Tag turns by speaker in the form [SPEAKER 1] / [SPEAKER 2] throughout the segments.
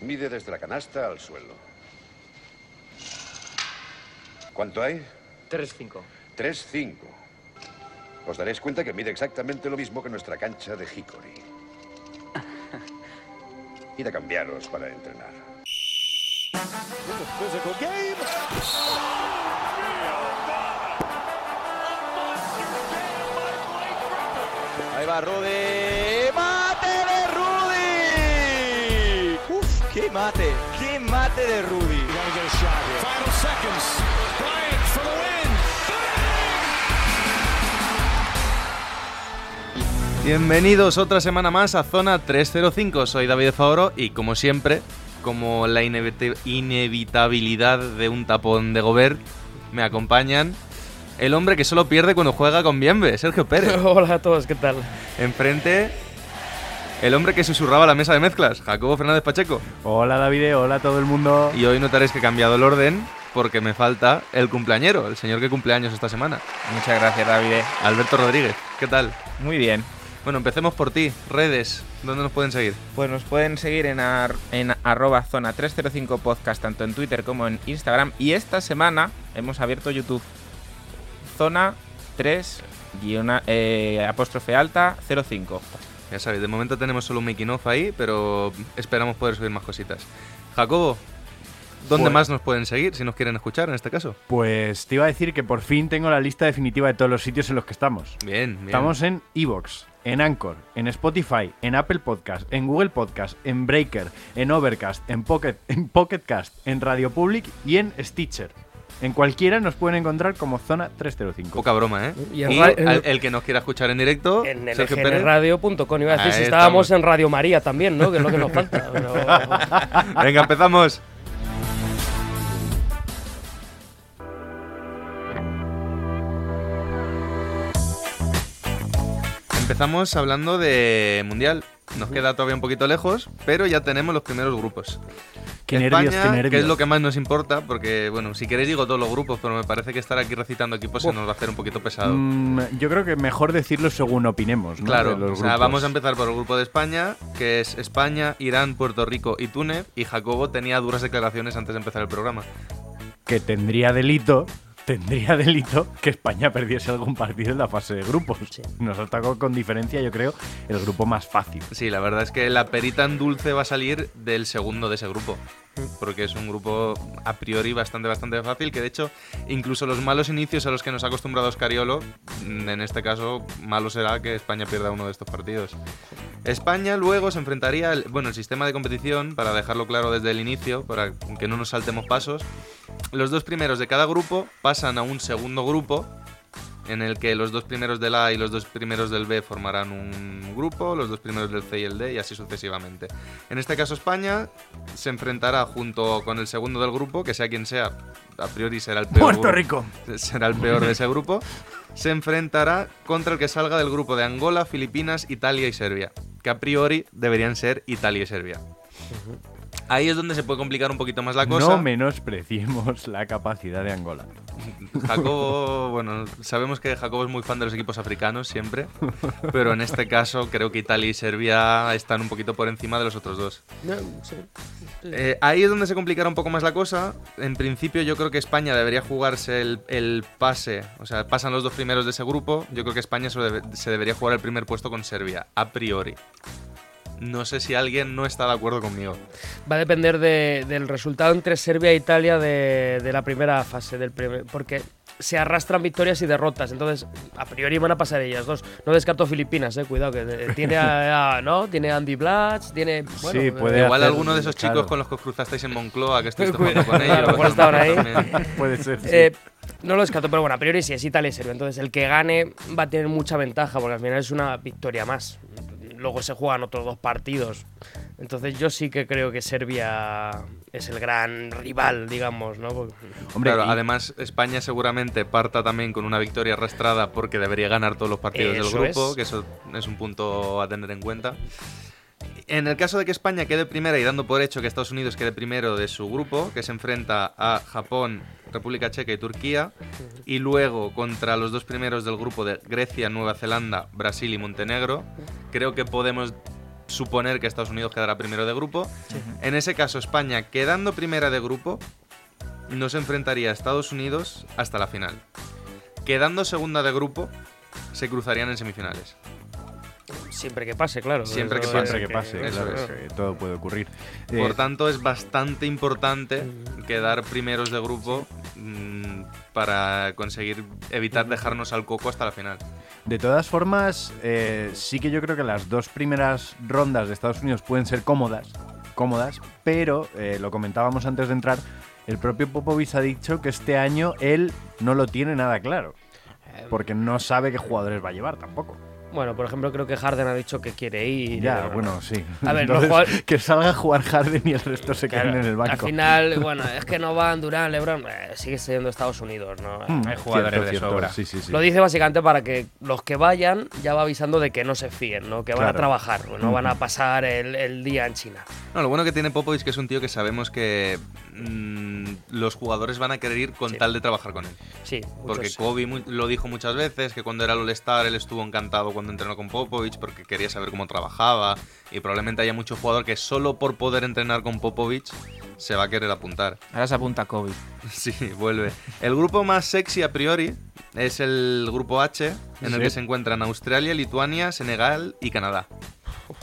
[SPEAKER 1] Mide desde la canasta al suelo. ¿Cuánto hay?
[SPEAKER 2] 3-5.
[SPEAKER 1] 3-5. Os daréis cuenta que mide exactamente lo mismo que nuestra cancha de Hickory. Id a cambiaros para entrenar.
[SPEAKER 3] Ahí va Rudy. ¡Qué mate! ¡Qué mate de Rudy!
[SPEAKER 4] Final seconds. Bryant for the win.
[SPEAKER 5] Bienvenidos otra semana más a Zona 305. Soy David Favoro y como siempre, como la inevit- inevitabilidad de un tapón de Gobert, me acompañan el hombre que solo pierde cuando juega con Bienve, Sergio Pérez.
[SPEAKER 2] Hola a todos, ¿qué tal?
[SPEAKER 5] Enfrente, el hombre que susurraba la mesa de mezclas, Jacobo Fernández Pacheco.
[SPEAKER 6] Hola David, hola a todo el mundo.
[SPEAKER 5] Y hoy notaréis que he cambiado el orden porque me falta el cumpleañero, el señor que cumple años esta semana,
[SPEAKER 3] Muchas gracias, David.
[SPEAKER 5] Alberto Rodríguez. ¿Qué tal?
[SPEAKER 3] Muy bien.
[SPEAKER 5] Bueno, empecemos por ti. Redes, ¿dónde nos pueden seguir?
[SPEAKER 3] Pues nos pueden seguir en, ar- en arroba zona 305 podcast, tanto en Twitter como en Instagram. Y esta semana hemos abierto YouTube. Zona 3 guiona- eh, apóstrofe alta 05.
[SPEAKER 5] Ya sabéis, de momento tenemos solo un making off ahí, pero esperamos poder subir más cositas. Jacobo, ¿dónde
[SPEAKER 6] Pues-
[SPEAKER 5] más nos pueden seguir si nos quieren escuchar en este caso?
[SPEAKER 6] Pues te iba a decir que por fin tengo la lista definitiva de todos los sitios en los que estamos.
[SPEAKER 5] Bien, bien.
[SPEAKER 6] Estamos en Evox, en Anchor, en Spotify, en Apple Podcast, en Google Podcast, en Breaker, en Overcast, en Pocket, en Pocket Cast, en Radio Public y en Stitcher. En cualquiera nos pueden encontrar como Zona 305.
[SPEAKER 5] Poca broma, ¿eh?
[SPEAKER 2] Y
[SPEAKER 5] Y,
[SPEAKER 2] en ra-
[SPEAKER 5] al- el que nos quiera escuchar en directo,
[SPEAKER 2] En lgnradio.com. Iba a decir si estábamos
[SPEAKER 5] estamos.
[SPEAKER 2] en Radio María también, ¿no? Que es lo que nos falta. pero-
[SPEAKER 5] Venga, empezamos. Empezamos hablando de Mundial. Nos queda todavía un poquito lejos, pero ya tenemos los primeros grupos.
[SPEAKER 6] Qué
[SPEAKER 5] España,
[SPEAKER 6] nervios, qué nervios.
[SPEAKER 5] que es lo que más nos importa, porque, bueno, si queréis digo todos los grupos, pero me parece que estar aquí recitando equipos se nos va a hacer un poquito pesado.
[SPEAKER 6] Mm, yo creo que mejor decirlo según opinemos. ¿no?
[SPEAKER 5] Claro, o sea, vamos a empezar por el grupo de España, que es España, Irán, Puerto Rico y Túnez, y Jacobo tenía duras declaraciones antes de empezar el programa.
[SPEAKER 6] que tendría delito, tendría delito que España perdiese algún partido en la fase de grupos. Nos atacó con diferencia, yo creo, el grupo más fácil.
[SPEAKER 5] Sí, la verdad es que la perita en dulce va a salir del segundo de ese grupo. Porque es un grupo a priori bastante, bastante fácil. Que de hecho, incluso los malos inicios a los que nos ha acostumbrado Oscariolo, mm, en este caso, malo será que España pierda uno de estos partidos. España luego se enfrentaría, al- bueno, el sistema de competición, para dejarlo claro desde el inicio, para que no nos saltemos pasos. Los dos primeros de cada grupo pasan a un segundo grupo en el que los dos primeros del A y los dos primeros del B formarán un grupo, los dos primeros del C y el D y así sucesivamente. En este caso España se enfrentará junto con el segundo del grupo, que sea quien sea, a priori será el peor.
[SPEAKER 6] Puerto
[SPEAKER 5] grupo-
[SPEAKER 6] Rico.
[SPEAKER 5] Será el peor de ese grupo. Se enfrentará contra el que salga del grupo de Angola, Filipinas, Italia y Serbia, que a priori deberían ser Italia y Serbia. Ahí es donde se puede complicar un poquito más la cosa.
[SPEAKER 6] No menospreciemos la capacidad de Angola.
[SPEAKER 5] Jacobo, bueno, sabemos que Jacobo es muy fan de los equipos africanos siempre, pero en este caso creo que Italia y Serbia están un poquito por encima de los otros dos.
[SPEAKER 2] No, sí.
[SPEAKER 5] Eh, ahí es donde se complicará un poco más la cosa. En principio yo creo que España debería jugarse el, el pase, o sea, pasan los dos primeros de ese grupo. Yo creo que España se, debe- se debería jugar el primer puesto con Serbia, a priori. No sé si alguien no está de acuerdo conmigo.
[SPEAKER 2] Va a depender de- del resultado entre Serbia e Italia de, de la primera fase, del primer, porque se arrastran victorias y derrotas. Entonces, a priori van a pasar ellas dos. No descarto Filipinas, eh, cuidado, que eh, tiene a, a- ¿no? Tiene a Andy Blatch, tiene. Bueno,
[SPEAKER 6] Sí,
[SPEAKER 2] eh,
[SPEAKER 6] puede
[SPEAKER 5] Igual
[SPEAKER 6] hacer-
[SPEAKER 5] alguno de esos chicos
[SPEAKER 6] claro.
[SPEAKER 5] con los que os cruzasteis en Moncloa, que
[SPEAKER 2] Cuidado,
[SPEAKER 5] jugando con ellos.
[SPEAKER 2] estaban ahí.
[SPEAKER 6] Puede ser. sí.
[SPEAKER 2] Eh, no lo descarto, pero bueno, a priori sí es Italia y Serbia. Entonces, el que gane va a tener mucha ventaja, porque al final es una victoria más. Luego se juegan otros dos partidos. Entonces, yo sí que creo que Serbia es el gran rival, digamos, ¿no? Porque-
[SPEAKER 6] Hombre,
[SPEAKER 5] claro,
[SPEAKER 6] y-
[SPEAKER 5] además España seguramente parta también con una victoria arrastrada porque debería ganar todos los partidos
[SPEAKER 2] Eso
[SPEAKER 5] del grupo,
[SPEAKER 2] es.
[SPEAKER 5] que eso es un punto a tener en cuenta. En el caso de que España quede primera y dando por hecho que Estados Unidos quede primero de su grupo, que se enfrenta a Japón, República Checa y Turquía, y luego contra los dos primeros del grupo de Grecia, Nueva Zelanda, Brasil y Montenegro, creo que podemos suponer que Estados Unidos quedará primero de grupo. En ese caso, España, quedando primera de grupo, no se enfrentaría a Estados Unidos hasta la final. Quedando segunda de grupo, se cruzarían en semifinales.
[SPEAKER 2] Siempre que pase, claro.
[SPEAKER 5] Siempre que pase.
[SPEAKER 6] Siempre que pase,
[SPEAKER 5] eso
[SPEAKER 6] claro,
[SPEAKER 5] es.
[SPEAKER 6] que todo puede ocurrir.
[SPEAKER 5] Por
[SPEAKER 6] Eh,
[SPEAKER 5] tanto, es bastante importante quedar primeros de grupo mm, para conseguir evitar dejarnos al coco hasta la final.
[SPEAKER 6] De todas formas, eh, sí que yo creo que las dos primeras rondas de Estados Unidos pueden ser cómodas, cómodas, pero eh, lo comentábamos antes de entrar, el propio Popovich ha dicho que este año él no lo tiene nada claro, porque no sabe qué jugadores va a llevar tampoco.
[SPEAKER 2] Bueno, por ejemplo, creo que Harden ha dicho que quiere ir.
[SPEAKER 6] Ya,
[SPEAKER 2] eh,
[SPEAKER 6] bueno, sí.
[SPEAKER 2] A ver,
[SPEAKER 6] Entonces,
[SPEAKER 2] jugadores-
[SPEAKER 6] que salga a jugar Harden y el resto se
[SPEAKER 2] claro,
[SPEAKER 6] queden en el banco.
[SPEAKER 2] Al final, bueno, es que no van Durán, LeBron, eh, sigue siendo Estados Unidos, ¿no?
[SPEAKER 6] Hmm,
[SPEAKER 3] Hay jugadores de sobra.
[SPEAKER 6] Sí, sí, sí.
[SPEAKER 2] Lo dice básicamente para que los que vayan ya va avisando de que no se fíen, ¿no? Que van
[SPEAKER 6] Claro.
[SPEAKER 2] a trabajar, no
[SPEAKER 6] Ujú.
[SPEAKER 2] van a pasar el, el día en China.
[SPEAKER 5] No, lo bueno que tiene Popovich que es un tío que sabemos que mm, los jugadores van a querer ir con
[SPEAKER 2] Sí.
[SPEAKER 5] tal de trabajar con él.
[SPEAKER 2] Sí,
[SPEAKER 5] Porque
[SPEAKER 2] muchos-
[SPEAKER 5] Kobe lo dijo muchas veces, que cuando era el All-Star él estuvo encantado cuando entrenó con Popovich porque quería saber cómo trabajaba y probablemente haya mucho jugador que solo por poder entrenar con Popovich se va a querer apuntar.
[SPEAKER 3] Ahora se apunta COVID.
[SPEAKER 5] Sí, vuelve. El grupo más sexy a priori es el grupo H, en el que se encuentran Australia, Lituania, Senegal y Canadá.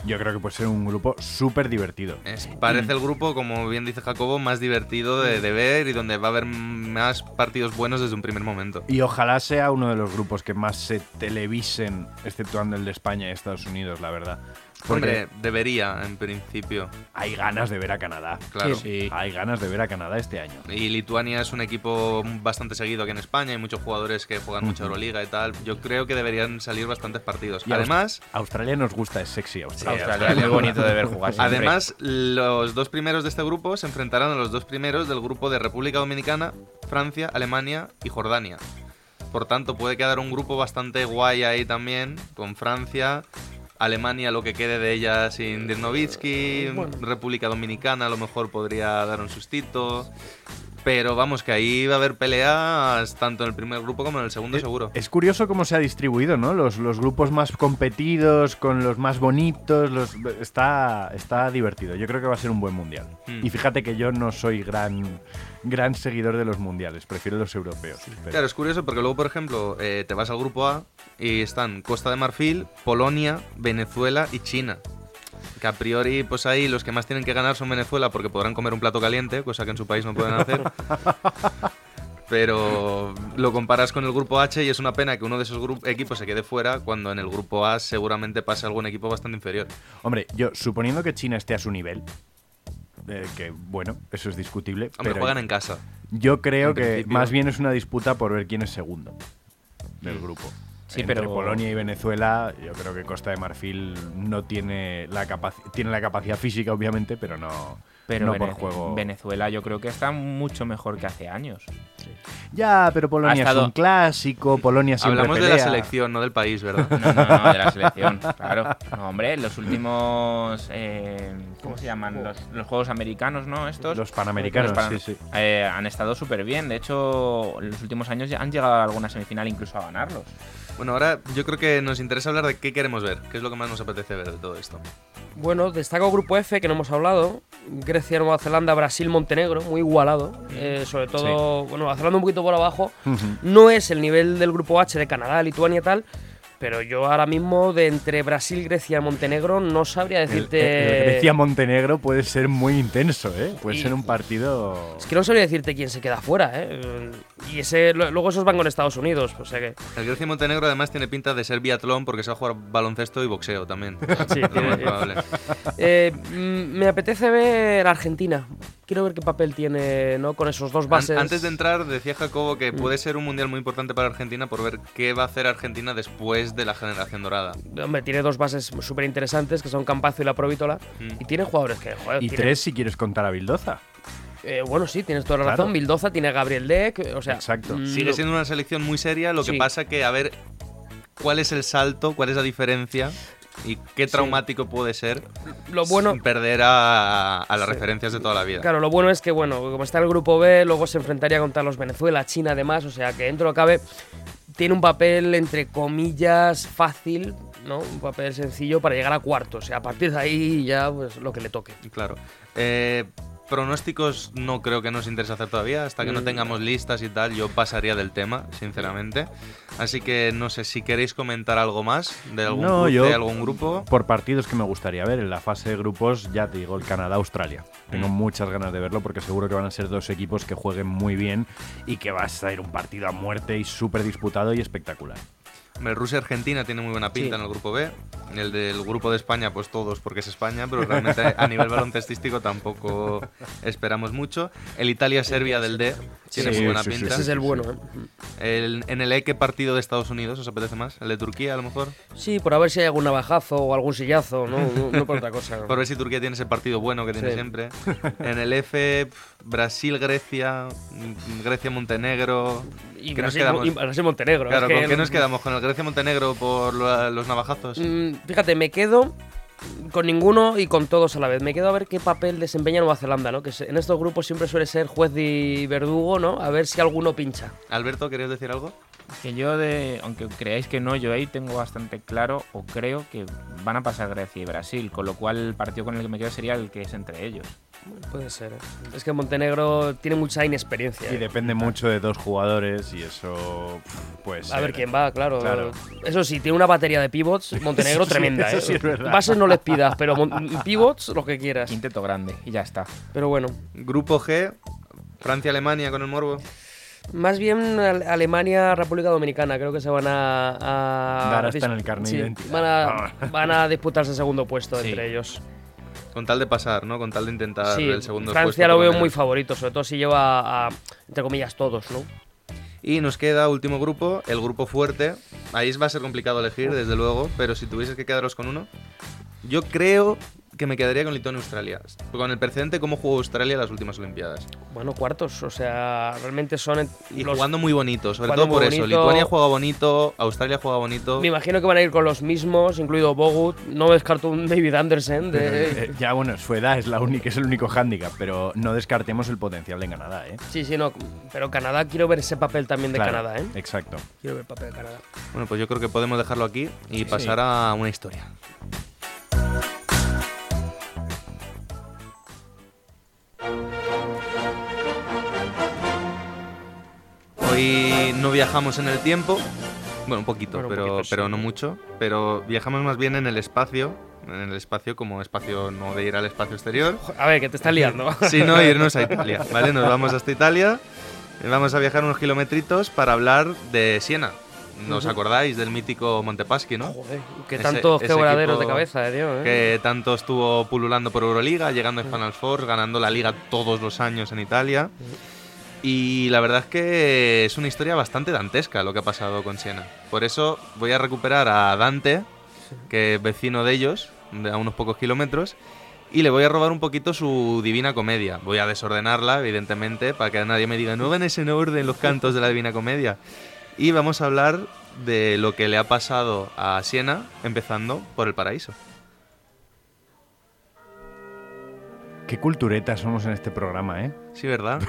[SPEAKER 6] Yo creo que puede ser un grupo súper divertido.
[SPEAKER 5] Es- parece el grupo, como bien dice Jacobo, más divertido de, de ver y donde va a haber más partidos buenos desde un primer momento.
[SPEAKER 6] Y ojalá sea uno de los grupos que más se televisen, exceptuando el de España y Estados Unidos, la verdad. Porque
[SPEAKER 5] Hombre, debería, en principio.
[SPEAKER 6] hay ganas de ver a Canadá.
[SPEAKER 5] Claro.
[SPEAKER 3] Sí.
[SPEAKER 6] Hay ganas de ver a Canadá este año.
[SPEAKER 5] Y Lituania es un equipo bastante seguido aquí en España, hay muchos jugadores que juegan mucha
[SPEAKER 6] Ujú.
[SPEAKER 5] Euroliga y tal. Yo creo que deberían salir bastantes partidos.
[SPEAKER 6] Y
[SPEAKER 5] Además,
[SPEAKER 6] Australia nos gusta, es sexy Australia.
[SPEAKER 3] Australia, muy bonito de ver jugar siempre.
[SPEAKER 5] además, los dos primeros de este grupo se enfrentarán a los dos primeros del grupo de República Dominicana, Francia, Alemania y Jordania. Por tanto, puede quedar un grupo bastante guay ahí también, con Francia, Alemania, lo que quede de ella sin Dirnovitsky, República Dominicana a lo mejor podría dar un sustito. Pero vamos, que ahí va a haber peleas tanto en el primer grupo como en el segundo,
[SPEAKER 6] Eh,
[SPEAKER 5] seguro.
[SPEAKER 6] Es curioso cómo se ha distribuido, ¿no? Los, los grupos más competidos, con los más bonitos, los, está, está divertido. Yo creo que va a ser un buen mundial.
[SPEAKER 5] Mm.
[SPEAKER 6] Y fíjate que yo no soy gran, gran seguidor de los mundiales, prefiero los europeos. pero-
[SPEAKER 5] Claro, es curioso porque luego, por ejemplo, eh, te vas al grupo A y están Costa de Marfil, Polonia, Venezuela y China. Que a priori, pues ahí los que más tienen que ganar son Venezuela porque podrán comer un plato caliente, cosa que en su país no pueden hacer. Pero lo comparas con el grupo H y es una pena que uno de esos equipos se quede fuera cuando en el grupo A seguramente pase algún equipo bastante inferior.
[SPEAKER 6] Hombre, yo suponiendo que China esté a su nivel, eh, que bueno, eso es discutible,
[SPEAKER 5] Hombre,
[SPEAKER 6] pero
[SPEAKER 5] juegan en casa.
[SPEAKER 6] yo creo
[SPEAKER 5] en
[SPEAKER 6] que
[SPEAKER 5] principio.
[SPEAKER 6] más bien es una disputa por ver quién es segundo del grupo.
[SPEAKER 3] Sí,
[SPEAKER 6] Entre
[SPEAKER 3] pero-
[SPEAKER 6] Polonia y Venezuela, yo creo que Costa de Marfil no tiene la capacidad, tiene la capacidad física obviamente, pero no,
[SPEAKER 3] Pero
[SPEAKER 6] no por juego.
[SPEAKER 3] Venezuela yo creo que está mucho mejor que hace años.
[SPEAKER 6] Ya, pero Polonia
[SPEAKER 3] Ha estado-
[SPEAKER 6] es un clásico, Polonia siempre
[SPEAKER 5] Hablamos de la selección, no del país, ¿verdad?
[SPEAKER 3] No, no, no, de la selección, claro. No, hombre, los últimos. eh, ¿Cómo se llaman? Los, los Juegos Americanos, ¿no? Estos.
[SPEAKER 6] Los panamericanos,
[SPEAKER 3] Los pan-
[SPEAKER 6] sí, sí.
[SPEAKER 3] eh, han estado súper bien. De hecho, en los últimos años ya han llegado a alguna semifinal incluso a ganarlos.
[SPEAKER 5] Bueno, ahora yo creo que nos interesa hablar de qué queremos ver, qué es lo que más nos apetece ver de todo esto.
[SPEAKER 2] Bueno, destaca Grupo F, que no hemos hablado. Grecia, Nueva Zelanda, Brasil, Montenegro, muy igualado. Eh, sobre todo, bueno, Nueva Zelanda un poquito por abajo. No es el nivel del Grupo H de Canadá, Lituania y tal. Pero yo ahora mismo, de entre Brasil, Grecia y Montenegro, no sabría decirte.
[SPEAKER 6] Grecia-Montenegro puede ser muy intenso, ¿eh? Puede
[SPEAKER 2] Y-
[SPEAKER 6] ser un partido...
[SPEAKER 2] Es que no sabría decirte quién se queda fuera, ¿eh? Y ese, luego esos van con Estados Unidos, o sea que.
[SPEAKER 5] El Grecia y Montenegro además tiene pinta de ser biatlón porque se va a jugar baloncesto y boxeo también.
[SPEAKER 2] Sí,
[SPEAKER 5] Lo
[SPEAKER 2] tiene-
[SPEAKER 5] más probable.
[SPEAKER 2] Eh, mm, me apetece ver Argentina. Quiero ver qué papel tiene, ¿no? Con esos dos
[SPEAKER 5] An-
[SPEAKER 2] bases.
[SPEAKER 5] Antes de entrar, decía Jacobo que
[SPEAKER 2] Mm.
[SPEAKER 5] puede ser un mundial muy importante para Argentina por ver qué va a hacer Argentina después de la generación dorada.
[SPEAKER 2] Hombre, tiene dos bases súper interesantes que son Campazo y la Provítola.
[SPEAKER 5] Mm.
[SPEAKER 2] Y tiene jugadores que. Joder,
[SPEAKER 6] Y
[SPEAKER 2] tiene-
[SPEAKER 6] tres si quieres contar a Bildoza.
[SPEAKER 2] eh, bueno, sí, tienes toda la
[SPEAKER 6] Claro.
[SPEAKER 2] razón. Bildoza tiene Gabriel Deck. O sea,
[SPEAKER 6] Exacto.
[SPEAKER 2] mm,
[SPEAKER 5] Sigue siendo una selección muy seria, lo que pasa que a ver cuál es el salto, cuál es la diferencia y qué traumático puede ser
[SPEAKER 2] Lo bueno.
[SPEAKER 5] perder a, a las
[SPEAKER 2] Sí.
[SPEAKER 5] referencias de toda la vida.
[SPEAKER 2] Claro, lo bueno es que, bueno, como está en el grupo B, luego se enfrentaría contra los Venezuela, China, además. O sea que dentro de lo que cabe, tiene un papel, entre comillas, fácil. ¿no? Un papel sencillo para llegar a cuartos. Y a partir de ahí ya pues lo que le toque.
[SPEAKER 5] Claro. Eh, pronósticos no creo que nos interese hacer todavía. Hasta que no
[SPEAKER 2] Mm.
[SPEAKER 5] tengamos listas y tal, yo pasaría del tema, sinceramente. Así que no sé si queréis comentar algo más de algún
[SPEAKER 6] No, yo-
[SPEAKER 5] algún grupo.
[SPEAKER 6] Por partidos que me gustaría ver en la fase de grupos, ya te digo, el Canadá-Australia. Tengo
[SPEAKER 5] Mm.
[SPEAKER 6] muchas ganas de verlo porque seguro que van a ser dos equipos que jueguen muy bien y que va a ser un partido a muerte y súper disputado y espectacular.
[SPEAKER 5] Hombre, Rusia-Argentina tiene muy buena pinta
[SPEAKER 2] Sí.
[SPEAKER 5] en el grupo B. El del grupo de España, pues todos porque es España, pero realmente a nivel baloncestístico tampoco esperamos mucho. El Italia-Serbia del D tiene
[SPEAKER 6] Sí,
[SPEAKER 5] muy buena
[SPEAKER 6] sí, sí,
[SPEAKER 5] pinta.
[SPEAKER 2] Ese es el bueno. ¿eh?
[SPEAKER 5] El, en el E, ¿qué partido de Estados Unidos os apetece más? ¿El de Turquía, a lo mejor?
[SPEAKER 2] Sí, por a ver si hay algún navajazo o algún sillazo, ¿no? No, no por otra cosa.
[SPEAKER 5] Por ver si Turquía tiene ese partido bueno que tiene
[SPEAKER 2] Sí.
[SPEAKER 5] siempre. En el F, Brasil-Grecia, mm, Grecia-Montenegro.
[SPEAKER 2] Y
[SPEAKER 5] ¿Qué nos
[SPEAKER 2] Brasil,
[SPEAKER 5] quedamos?
[SPEAKER 2] y Brasil Montenegro.
[SPEAKER 5] Claro,
[SPEAKER 2] es que
[SPEAKER 5] ¿con qué nos quedamos? ¿Con el Grecia-Montenegro por lo- los navajazos?
[SPEAKER 2] Mm, Fíjate, me quedo con ninguno y con todos a la vez. Me quedo a ver qué papel desempeña Nueva Zelanda, ¿no? Que en estos grupos siempre suele ser juez y verdugo, ¿no? A ver si alguno pincha.
[SPEAKER 5] Alberto, ¿querías decir algo?
[SPEAKER 3] Que yo, de, aunque creáis que no, yo ahí tengo bastante claro, o creo que van a pasar Grecia y Brasil, con lo cual el partido con el que me quedo sería el que es entre ellos.
[SPEAKER 2] Puede ser. ¿eh? Es que Montenegro tiene mucha inexperiencia.
[SPEAKER 6] Y
[SPEAKER 2] ¿eh?
[SPEAKER 6] depende mucho de dos jugadores y eso, pues.
[SPEAKER 2] A ver quién va, claro.
[SPEAKER 6] Claro.
[SPEAKER 2] Eso sí, tiene una batería de pivots, Montenegro
[SPEAKER 6] sí,
[SPEAKER 2] tremenda,
[SPEAKER 6] eso
[SPEAKER 2] ¿eh?
[SPEAKER 6] sí es verdad.
[SPEAKER 2] Bases no les pidas, pero pivots lo que quieras.
[SPEAKER 3] Quinteto grande, y ya está.
[SPEAKER 2] Pero bueno,
[SPEAKER 5] Grupo G, Francia-Alemania con el Morbo.
[SPEAKER 2] más bien Ale- Alemania, República Dominicana, creo que se van a... a
[SPEAKER 6] Dar hasta en el carnet
[SPEAKER 2] sí,
[SPEAKER 6] identidad.
[SPEAKER 2] Van a, van a disputarse el segundo puesto
[SPEAKER 3] Sí.
[SPEAKER 2] entre ellos.
[SPEAKER 5] Con tal de pasar, ¿no? Con tal de intentar
[SPEAKER 2] Sí,
[SPEAKER 5] el segundo
[SPEAKER 2] Francia lo veo muy favorito, sobre todo si lleva a, entre comillas, todos, ¿no?
[SPEAKER 5] Y nos queda último grupo, el grupo fuerte. Ahí va a ser complicado elegir, desde luego, pero si tuvieses que quedaros con uno, yo creo que me quedaría con Lituania y Australia. Con el precedente cómo jugó Australia en las últimas Olimpiadas.
[SPEAKER 2] Bueno, cuartos, o sea, realmente son
[SPEAKER 5] Y
[SPEAKER 2] los-
[SPEAKER 5] jugando muy bonito, sobre
[SPEAKER 2] jugando
[SPEAKER 5] todo por eso.
[SPEAKER 2] bonito.
[SPEAKER 5] Lituania juega bonito, Australia juega bonito.
[SPEAKER 2] Me imagino que van a ir con los mismos, incluido Bogut. No descarto un David Anderson de...
[SPEAKER 6] Eh, ya, bueno, su edad es, la única, es el único hándicap, pero no descartemos el potencial de Canadá, ¿eh?
[SPEAKER 2] Sí, sí, no. Pero Canadá, quiero ver ese papel también de
[SPEAKER 6] Claro,
[SPEAKER 2] Canadá, ¿eh?
[SPEAKER 6] Exacto.
[SPEAKER 2] Quiero ver el papel de Canadá.
[SPEAKER 5] Bueno, pues yo creo que podemos dejarlo aquí y pasar a una historia. Hoy no viajamos en el tiempo, bueno, un poquito,
[SPEAKER 2] un
[SPEAKER 5] pero,
[SPEAKER 2] sí.
[SPEAKER 5] pero no mucho, pero viajamos más bien en el espacio, en el espacio como espacio no de ir al espacio exterior,
[SPEAKER 2] A ver, que te estás liando.
[SPEAKER 5] sino irnos a Italia, ¿vale? Nos vamos hasta Italia, y vamos a viajar unos kilometritos para hablar de Siena. ¿Nos acordáis del mítico Montepaschi, no?
[SPEAKER 2] Joder, que tantos quebraderos de cabeza, eh, tío. ¿eh?
[SPEAKER 5] que tanto estuvo pululando por Euroliga, llegando a Final Four, ganando la liga todos los años en Italia. Y la verdad es que es una historia bastante dantesca lo que ha pasado con Siena. Por eso voy a recuperar a Dante, que es vecino de ellos, a unos pocos kilómetros, y le voy a robar un poquito su Divina Comedia. Voy a desordenarla, evidentemente, para que nadie me diga, no van en orden los cantos de la Divina Comedia. Y vamos a hablar de lo que le ha pasado a Siena, empezando por el paraíso.
[SPEAKER 6] Qué culturetas somos en este programa, ¿eh?
[SPEAKER 5] Sí, ¿verdad?